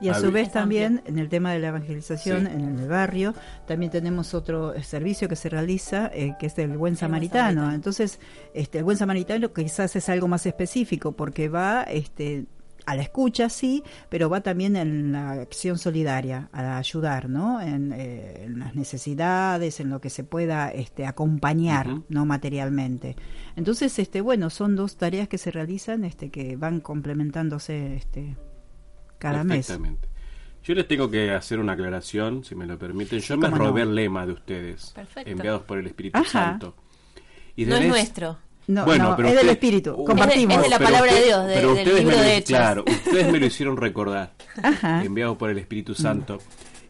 Y a su vez también en el tema de la evangelización Sí. en el barrio, también tenemos otro eh, servicio que se realiza, eh, que es el buen. Samaritano. Entonces, este, el buen samaritano quizás es algo más específico porque va este, a la escucha, sí, pero va también en la acción solidaria, a ayudar, ¿no? En, eh, en las necesidades, en lo que se pueda este, acompañar, no materialmente. Entonces, este, bueno, son dos tareas que se realizan, este, que van complementándose, este, cada mes. perfectamente. Yo les tengo que hacer una aclaración, si me lo permiten. Yo me no. robé el lema de ustedes, Perfecto. enviados por el Espíritu Ajá. Santo. Y No es nuestro. No, Bueno, no, pero es del espíritu, Uh, compartimos. Es de- es de la Pero palabra de Dios, de- pero del ustedes libro me lo- de Hechos. Claro, ustedes me lo hicieron recordar. [LAUGHS] Ajá. enviados por el Espíritu Santo.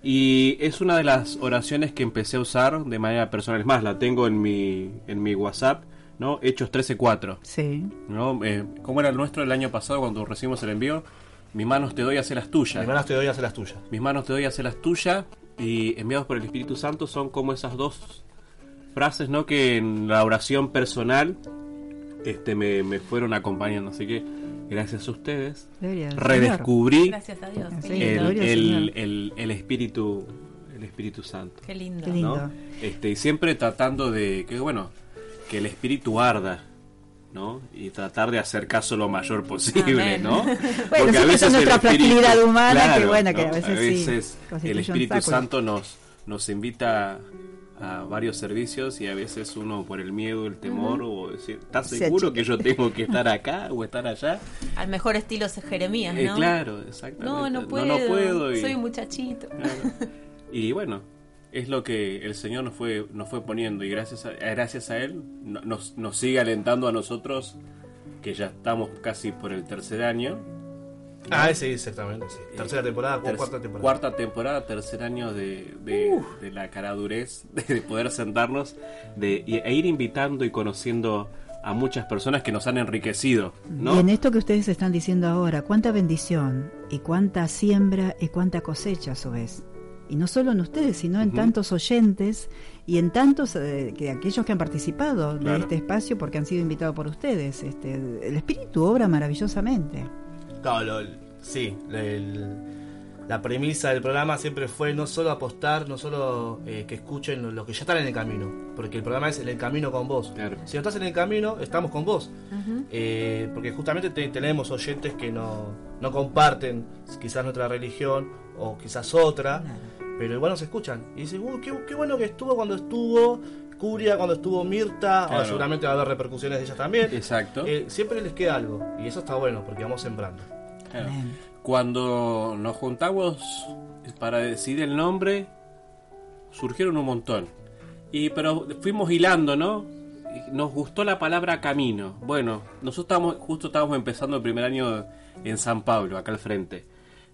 Y es una de las oraciones que empecé a usar de manera personal. Es más, la tengo en mi, en mi WhatsApp, ¿no? Hechos 13.4. Sí. ¿no? Eh, ¿Cómo era el nuestro el año pasado cuando recibimos el envío? Mis manos te doy, hace las tuyas. Mis manos te doy a hacer las tuyas. Mis manos te doy, hace las tuyas. Y enviados por el Espíritu Santo son como esas dos frases, ¿no? Que en la oración personal este, me, me fueron acompañando. Así que, gracias a ustedes, Gloria redescubrí Gracias a Dios. El, el, el- el espíritu el espíritu santo Qué lindo. Qué lindo. ¿no? este y siempre tratando de que bueno que el espíritu arda ¿no? y tratar de hacer caso lo mayor posible Amén. ¿no? [LAUGHS] Bueno, Porque a veces son nuestra fragilidad humana, que bueno, que ¿no? a veces sí, veces el espíritu santo nos nos invita a varios servicios y a veces uno por el miedo, el temor o decir, ¿estás Se seguro que yo tengo que estar acá o estar allá? Al mejor estilo es Jeremías, Eh, ¿no? claro, exactamente. No, no puedo. No, puedo y- Soy un muchachito. Claro. Y bueno, es lo que el Señor nos fue, nos fue poniendo y gracias a, gracias a Él no- nos, nos sigue alentando a nosotros que ya estamos casi por el tercer año. Ah, sí, exactamente. sí. Tercera temporada o Terc- cuarta temporada. Cuarta temporada, tercer año de, de, de la caradurez, [LAUGHS] de poder sentarnos de, y- e ir invitando y conociendo a muchas personas que nos han enriquecido. ¿no? Y en esto que ustedes están diciendo ahora, cuánta bendición y cuánta siembra y cuánta cosecha a su vez. Y no solo en ustedes, sino en tantos oyentes y en tantos eh, que aquellos que han participado de este espacio porque han sido invitados por ustedes. Este, el espíritu obra maravillosamente. Claro, lo- sí, el- la premisa del programa siempre fue no solo apostar, no solo eh, que escuchen lo, lo que ya están en el camino, porque el programa es en el camino con vos. Claro. Si no estás en el camino, estamos con vos. Eh, porque justamente te- tenemos oyentes que no, no comparten quizás nuestra religión o quizás otra, pero igual nos escuchan. Y dicen, "Uy, qué, qué bueno que estuvo cuando estuvo Curia, cuando estuvo Mirta, Claro. ahora seguramente va a haber repercusiones de ellas también. Exacto. Eh, siempre les queda algo, y eso está bueno, porque vamos sembrando. Claro. Cuando nos juntamos para decidir el nombre, surgieron un montón. Y pero fuimos hilando, ¿no? Nos gustó la palabra camino. Bueno, nosotros estábamos, justo estábamos empezando el primer año en San Pablo, acá al frente.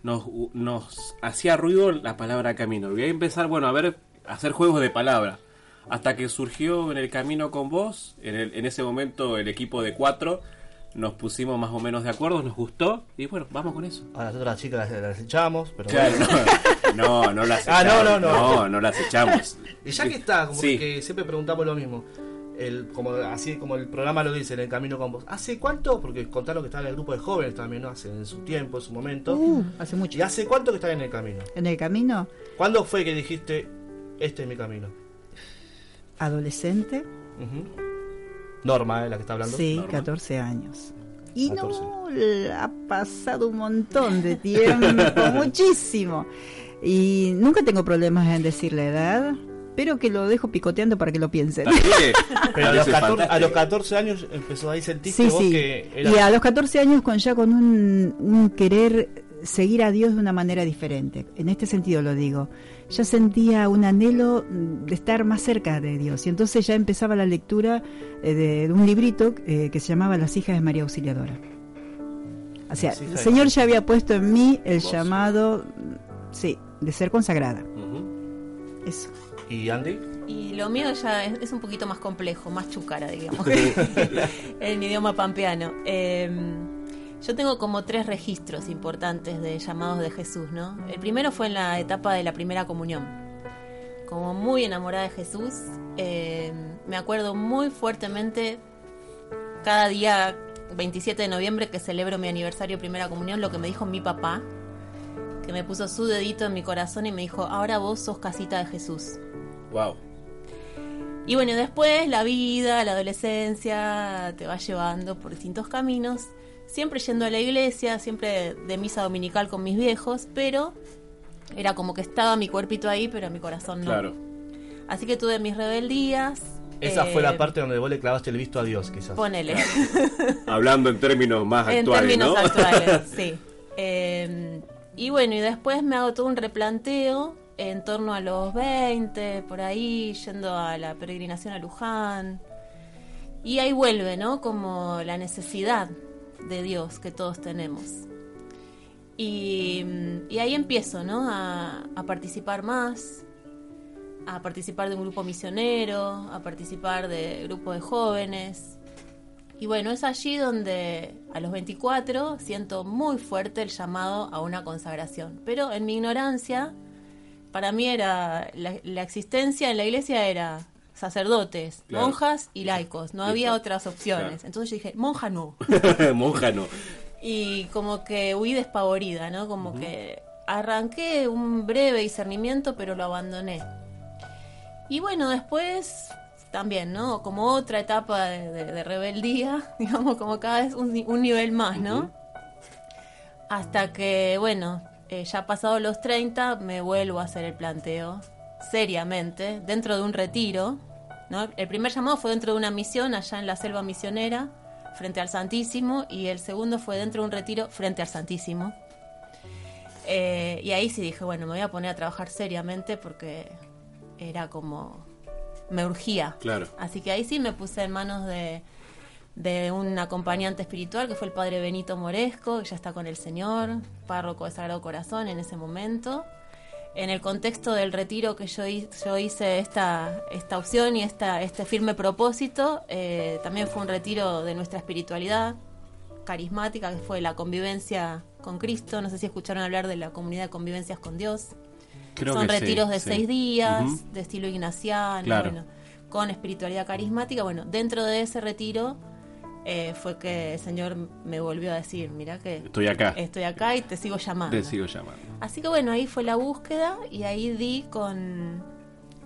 Nos, nos hacía ruido la palabra camino. Voy a empezar, bueno, a ver, a hacer juegos de palabras. Hasta que surgió en el camino con vos, en, el- en ese momento el equipo de cuatro, nos pusimos más o menos de acuerdo, nos gustó, y bueno, vamos con eso. A nosotros las chicas las, las echamos, pero Claro, bueno. no, no, no las [LAUGHS] Ah, echamos. no, no, no. No, no las echamos. Y ya que está, como Sí. que siempre preguntamos lo mismo. El, como así como el programa lo dice en el camino con vos. ¿Hace cuánto? Porque contaron que estaba en el grupo de jóvenes también, ¿no? Hace en su tiempo, en su momento. Uh, hace mucho. ¿Y hace cuánto que están en el camino? En el camino, ¿Cuándo fue que dijiste este es mi camino? Adolescente, Ujú. Norma, ¿eh? la que está hablando. sí, Norma. 14 años. Y 14. no, ha pasado un montón de tiempo, [LAUGHS] muchísimo. Y nunca tengo problemas en decir la edad, pero que lo dejo picoteando para que lo piensen. [LAUGHS] Pero a los, Eso es 14, a los 14 años empezó ahí, sentiste Sí, vos sí. que era... Y a los 14 años con ya con un, un querer seguir a Dios de una manera diferente. En este sentido lo digo. Ya sentía un anhelo mm, de estar más cerca de Dios. Y entonces ya empezaba la lectura eh, de, un librito eh, que se llamaba Las hijas de María Auxiliadora. O sea, el Señor ya había puesto en mí el Vos. llamado, mm, sí, de ser consagrada. Eso. ¿Y Andy? Y lo mío ya es, es un poquito más complejo, más chucara, digamos, [LAUGHS] [LAUGHS] en idioma pampeano. Eh, yo tengo como tres registros importantes de llamados de Jesús, ¿no? El primero fue en la etapa de la primera comunión. Como muy enamorada de Jesús, eh, me acuerdo muy fuertemente cada día 27 de noviembre que celebro mi aniversario de primera comunión, lo que me dijo mi papá, que me puso su dedito en mi corazón y me dijo, ahora vos sos casita de Jesús. Wow. Y bueno, después la vida, la adolescencia te va llevando por distintos caminos, siempre yendo a la iglesia, siempre de misa dominical con mis viejos, pero era como que estaba mi cuerpito ahí, pero mi corazón no. Claro. Así que tuve mis rebeldías. Esa eh, fue la parte donde vos le clavaste el visto a Dios, quizás. Ponele. Hablando en términos más en actuales, términos ¿no? actuales, [LAUGHS] sí. Eh, y bueno, y después me hago todo un replanteo en torno a los 20, por ahí, yendo a la peregrinación a Luján. Y ahí vuelve, ¿no? Como la necesidad de Dios que todos tenemos. Y, y ahí empiezo, ¿no? A, a participar más, a participar de un grupo misionero, a participar de grupo de jóvenes. Y bueno, es allí donde a los 24 siento muy fuerte el llamado a una consagración. Pero en mi ignorancia, para mí era la, la existencia en la iglesia era sacerdotes, Claro. monjas y laicos. No había otras opciones. Claro. Entonces yo dije, monja no. [LAUGHS] Monja no. Y como que huí despavorida, ¿no? Como que arranqué un breve discernimiento, pero lo abandoné. Y bueno, después también, ¿no? Como otra etapa de, de- de rebeldía, [LAUGHS] digamos, como cada vez un, un nivel más, ¿no? Hasta que, bueno, eh, ya pasados los 30, me vuelvo a hacer el planteo, seriamente, dentro de un retiro, ¿no? El primer llamado fue dentro de una misión allá en la selva misionera, frente al Santísimo, y el segundo fue dentro de un retiro frente al Santísimo. Eh, y ahí sí dije, bueno, me voy a poner a trabajar seriamente porque era como... me urgía. Claro. Así que ahí sí me puse en manos de, de un acompañante espiritual que fue el padre Benito Moresco, que ya está con el Señor, párroco de Sagrado Corazón en ese momento. En el contexto del retiro que yo, yo hice esta, esta opción y esta, este firme propósito, eh, también fue un retiro de nuestra espiritualidad carismática, que fue la convivencia con Cristo. No sé si escucharon hablar de la comunidad de convivencias con Dios. Creo Son que sí, retiros de sí. seis días, de estilo ignaciano, Claro. bueno, con espiritualidad carismática. Bueno, dentro de ese retiro eh, fue que el Señor me volvió a decir, mira que Estoy acá. estoy acá y te sigo llamando. Te sigo llamando. Así que bueno, ahí fue la búsqueda y ahí di con,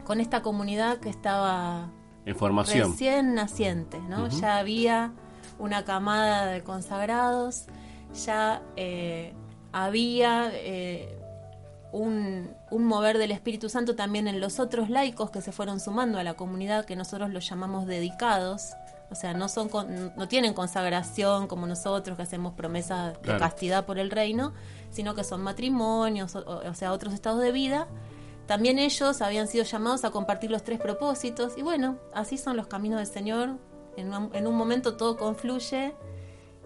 con esta comunidad que estaba En formación. recién naciente, ¿no? Ya había una camada de consagrados, ya eh, había eh, un, un mover del Espíritu Santo también en los otros laicos que se fueron sumando a la comunidad que nosotros los llamamos dedicados. O sea, no, son con- no tienen consagración como nosotros que hacemos promesas de castidad por el reino, sino que son matrimonios, o, o sea, otros estados de vida también ellos habían sido llamados a compartir los tres propósitos y bueno, así son los caminos del Señor. En un, en un momento todo confluye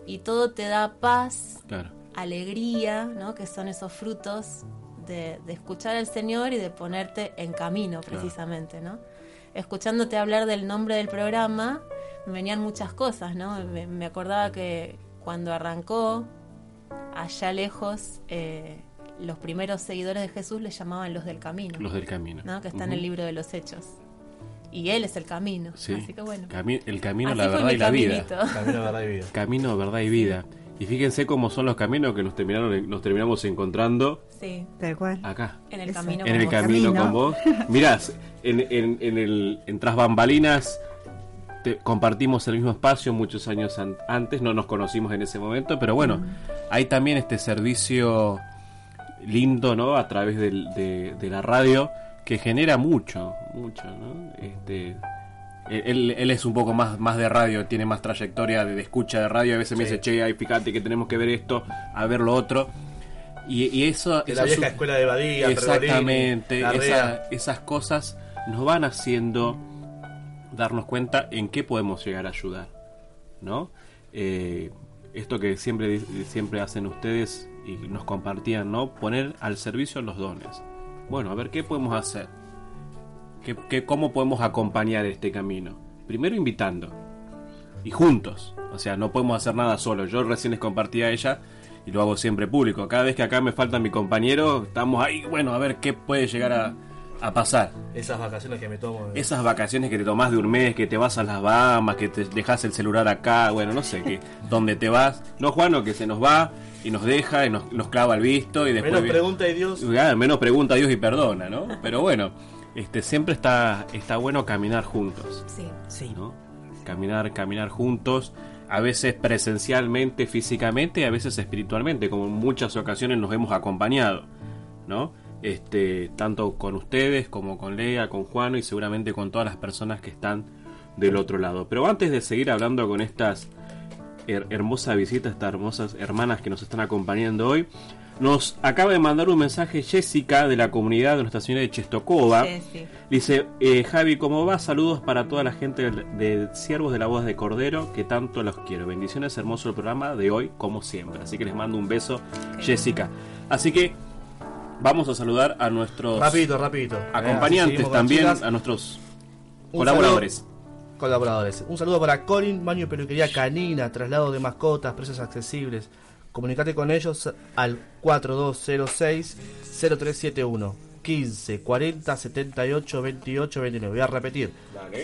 y todo te da paz, Claro. alegría, ¿no? que son esos frutos de, de escuchar al Señor y de ponerte en camino Claro. precisamente. ¿no? Escuchándote hablar del nombre del programa, me venían muchas cosas. ¿no? Me, me acordaba que cuando arrancó, allá lejos, eh, los primeros seguidores de Jesús le llamaban los del camino. Los del camino. ¿no? que está en el libro de los Hechos. Y Él es el camino. Sí. Así que bueno. Cami- el camino, Así la verdad y la vida. Camino, verdad y vida. Camino, verdad y vida. Y fíjense cómo son los caminos que nos terminaron, nos terminamos encontrando Sí. Tal cual. acá. En el Eso. camino. En con el vos. camino Camino. con vos. Mirá, en, en, en el, en Tras Bambalinas te- compartimos el mismo espacio muchos años an- antes, no nos conocimos en ese momento, pero bueno, hay también este servicio lindo, ¿no? A través del- de, de la radio que genera mucho, mucho, ¿no? Este, él, él es un poco más, más de radio, tiene más trayectoria de, de escucha de radio. A veces me dice, che, ay, fíjate que tenemos que ver esto, a ver lo otro. Y, y eso. De la vieja su- escuela de Badía, Exactamente. Esa- esas cosas nos van haciendo darnos cuenta en qué podemos llegar a ayudar. ¿No? Eh, esto que siempre, siempre hacen ustedes y nos compartían, ¿no? Poner al servicio los dones. Bueno, a ver, ¿qué podemos hacer? ¿Qué, qué- cómo podemos acompañar este camino? Primero invitando. Y juntos. O sea, no podemos hacer nada solo. Yo recién les compartí a ella y lo hago siempre público. Cada vez que acá me falta mi compañero, estamos ahí, bueno, a ver qué puede llegar a, a pasar. Esas vacaciones que me tomo. de- Esas vacaciones que te tomás de un mes, que te vas a las Bahamas, que te dejas el celular acá, bueno, no sé, que [LAUGHS] dónde te vas. No, Juano, que se nos va y nos deja y nos, nos clava el visto y después... Menos pregunta y Dios. Ah, menos pregunta a Dios y perdona, ¿no? Pero bueno, este siempre está, está bueno caminar juntos, Sí. Sí. ¿no? Caminar, caminar juntos, a veces presencialmente, físicamente, y a veces espiritualmente, como en muchas ocasiones nos hemos acompañado, ¿no? Este, tanto con ustedes como con Lea, con Juano y seguramente con todas las personas que están del otro lado. Pero antes de seguir hablando con estas her- hermosa visita, estas hermosas hermanas que nos están acompañando hoy. Nos acaba de mandar un mensaje Jessica de la comunidad de Nuestra Señora de Chestokova. Sí, sí. Dice, eh, Javi, ¿cómo va? Saludos para toda la gente de, de Siervos de la Voz de Cordero, que tanto los quiero. Bendiciones, hermoso el programa de hoy, como siempre. Así que les mando un beso, Jessica. Así que vamos a saludar a nuestros Rapidito, rapidito. Acompañantes también, a nuestros Un colaboradores. saludo- Colaboradores. Un saludo para Colin, baño y peluquería canina, traslado de mascotas, precios accesibles. Comunicate con ellos al 4206-0371. 15 40 78 28 29. Voy a repetir.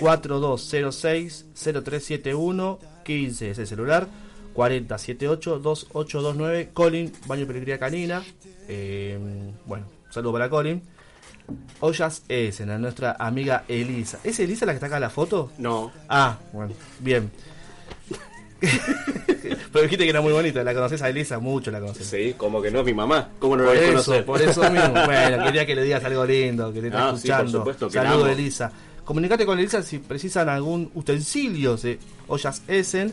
4206-0371. 15 es el celular. 40 78 2829. Colin, baño peluquería canina. Eh, bueno, saludo para Colin. Ollas Essen, a nuestra amiga Elisa. ¿Es Elisa la que está acá en la foto? No, Ah, bueno, bien. [LAUGHS] Pero dijiste que era muy bonita, la conoces a Elisa, mucho la conoces. sí, como que no es mi mamá. ¿Cómo no Por voy a conocer? por eso [LAUGHS] mismo. Bueno, quería que le digas algo lindo, que te está Ah, sí, por escuchando. supuesto que la Saludo. Elisa. Comunicate con Elisa si precisan algún utensilio de Ollas Essen.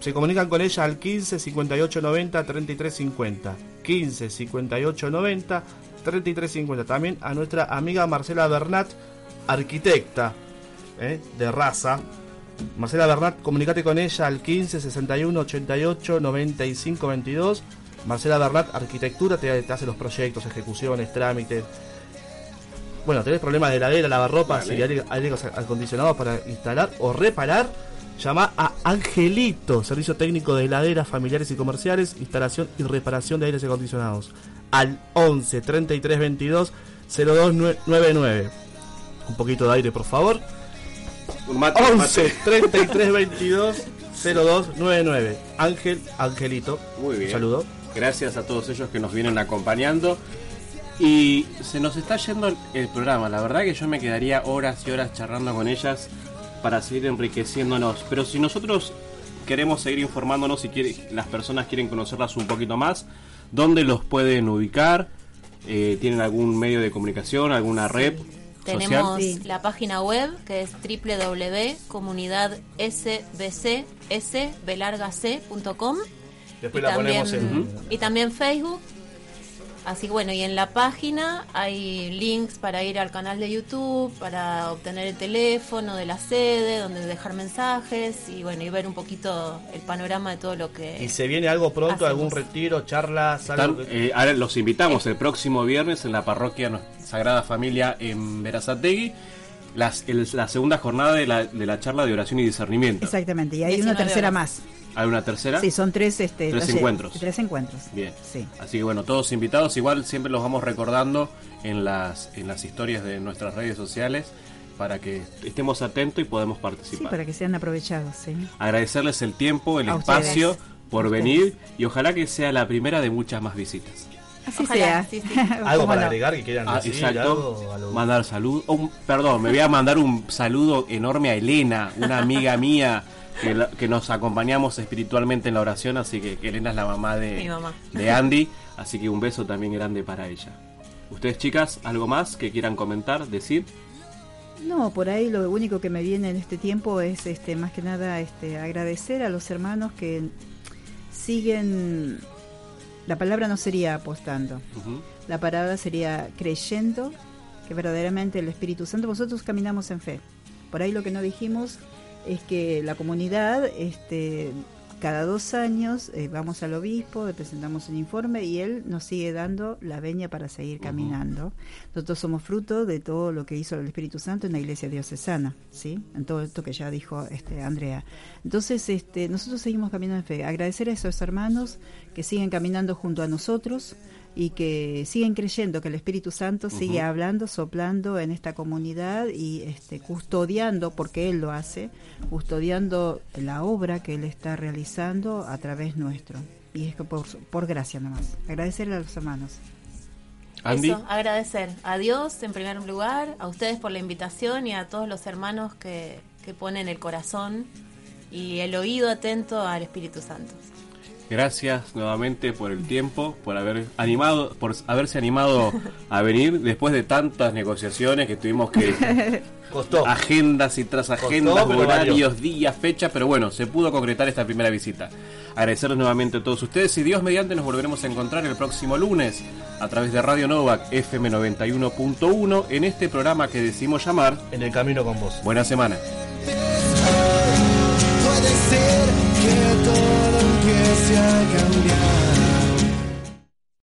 Se comunican con ella al 15 58 90 33 50. 15 58 90 33 50. También a nuestra amiga Marcela Bernat, arquitecta ¿eh? de raza. Marcela Bernat, comunicate con ella al 15 61 88 95 22. Marcela Bernat, arquitectura, te, te hace los proyectos, ejecuciones, trámites. Bueno, tenés problemas de heladera, lavarropas Vale. y aire, aire acondicionado para instalar o reparar. Llama a Angelito, servicio técnico de heladeras familiares y comerciales, instalación y reparación de aires acondicionados. Al 11 33 22 0299. Un poquito de aire, por favor. Un mate, un 11 mate. 33 22 0299. Ángel, Angelito. Muy bien. Saludo. Gracias a todos ellos que nos vienen acompañando. Y se nos está yendo el, el programa. La verdad que yo me quedaría horas y horas charlando con ellas para seguir enriqueciéndonos. Pero si nosotros queremos seguir informándonos, si quiere, las personas quieren conocerlas un poquito más, ¿dónde los pueden ubicar? Eh, ¿Tienen algún medio de comunicación, alguna red Tenemos? Sí. la página web que es www.comunidad.sbcsbelargac.com Después y la también, ponemos en. y también Facebook Así bueno, y en la página hay links para ir al canal de YouTube, para obtener el teléfono de la sede, donde dejar mensajes y bueno, y ver un poquito el panorama de todo lo que... ¿Y se viene algo pronto, hacemos. algún retiro, charlas, algo? que- eh, ahora los invitamos el próximo viernes en la parroquia Sagrada Familia en Verazategui. Las, el- la segunda jornada de la, de la charla de oración y discernimiento. Exactamente, y hay 19 una tercera horas. más. ¿Hay una tercera? Sí, son tres, este, Tres encuentros. Tres encuentros. Bien. Sí. Así que bueno, todos invitados. Igual siempre los vamos recordando en las, en las historias de nuestras redes sociales para que estemos atentos y podamos Sí, participar. para que sean aprovechados, sí. Agradecerles el tiempo, el A espacio ustedes. por ustedes. venir y ojalá que sea la primera de muchas más visitas. Así Ojalá, sea. sí, sí. [LAUGHS] algo ¿Cómo para no? agregar que quieran Ah, decir, algo, exacto. algo- Mandar salud. oh, perdón, me voy a mandar un saludo enorme a Elena, una amiga mía que, la- que nos acompañamos espiritualmente en la oración. Así que, Elena es la mamá de, Mi mamá. de Andy. Así que un beso también grande para ella. Ustedes, chicas, ¿algo más que quieran comentar, decir? No, por ahí lo único que me viene en este tiempo es este más que nada este agradecer a los hermanos que siguen la palabra no sería apostando. Ujú. La palabra sería creyendo que verdaderamente el Espíritu Santo nosotros caminamos en fe. Por ahí lo que no dijimos es que la comunidad este cada dos años eh, vamos al obispo, le presentamos un informe y él nos sigue dando la veña para seguir caminando. Nosotros somos fruto de todo lo que hizo el Espíritu Santo en la iglesia diocesana, ¿sí? En todo esto que ya dijo este Andrea. Entonces, este, nosotros seguimos caminando en fe. Agradecer a esos hermanos que siguen caminando junto a nosotros y que siguen creyendo que el Espíritu Santo sigue hablando, soplando en esta comunidad y este, custodiando, porque Él lo hace, custodiando la obra que Él está realizando a través nuestro. Y es que por, por gracia nomás. Agradecerle a los hermanos. Andy. Eso, agradecer a Dios en primer lugar, a ustedes por la invitación y a todos los hermanos que, que ponen el corazón y el oído atento al Espíritu Santo. Gracias nuevamente por el tiempo, por haber animado, por haberse animado a venir después de tantas negociaciones que tuvimos que [LAUGHS] Costó. agendas y tras agendas, pero horarios, días, fechas, pero bueno, se pudo concretar esta primera visita. Agradecerles nuevamente a todos ustedes y Dios mediante nos volveremos a encontrar el próximo lunes a través de Radio Novak FM 91.1 en este programa que decimos llamar En el camino con vos. Buena Semana. Puede ser que todo empiece a cambiar.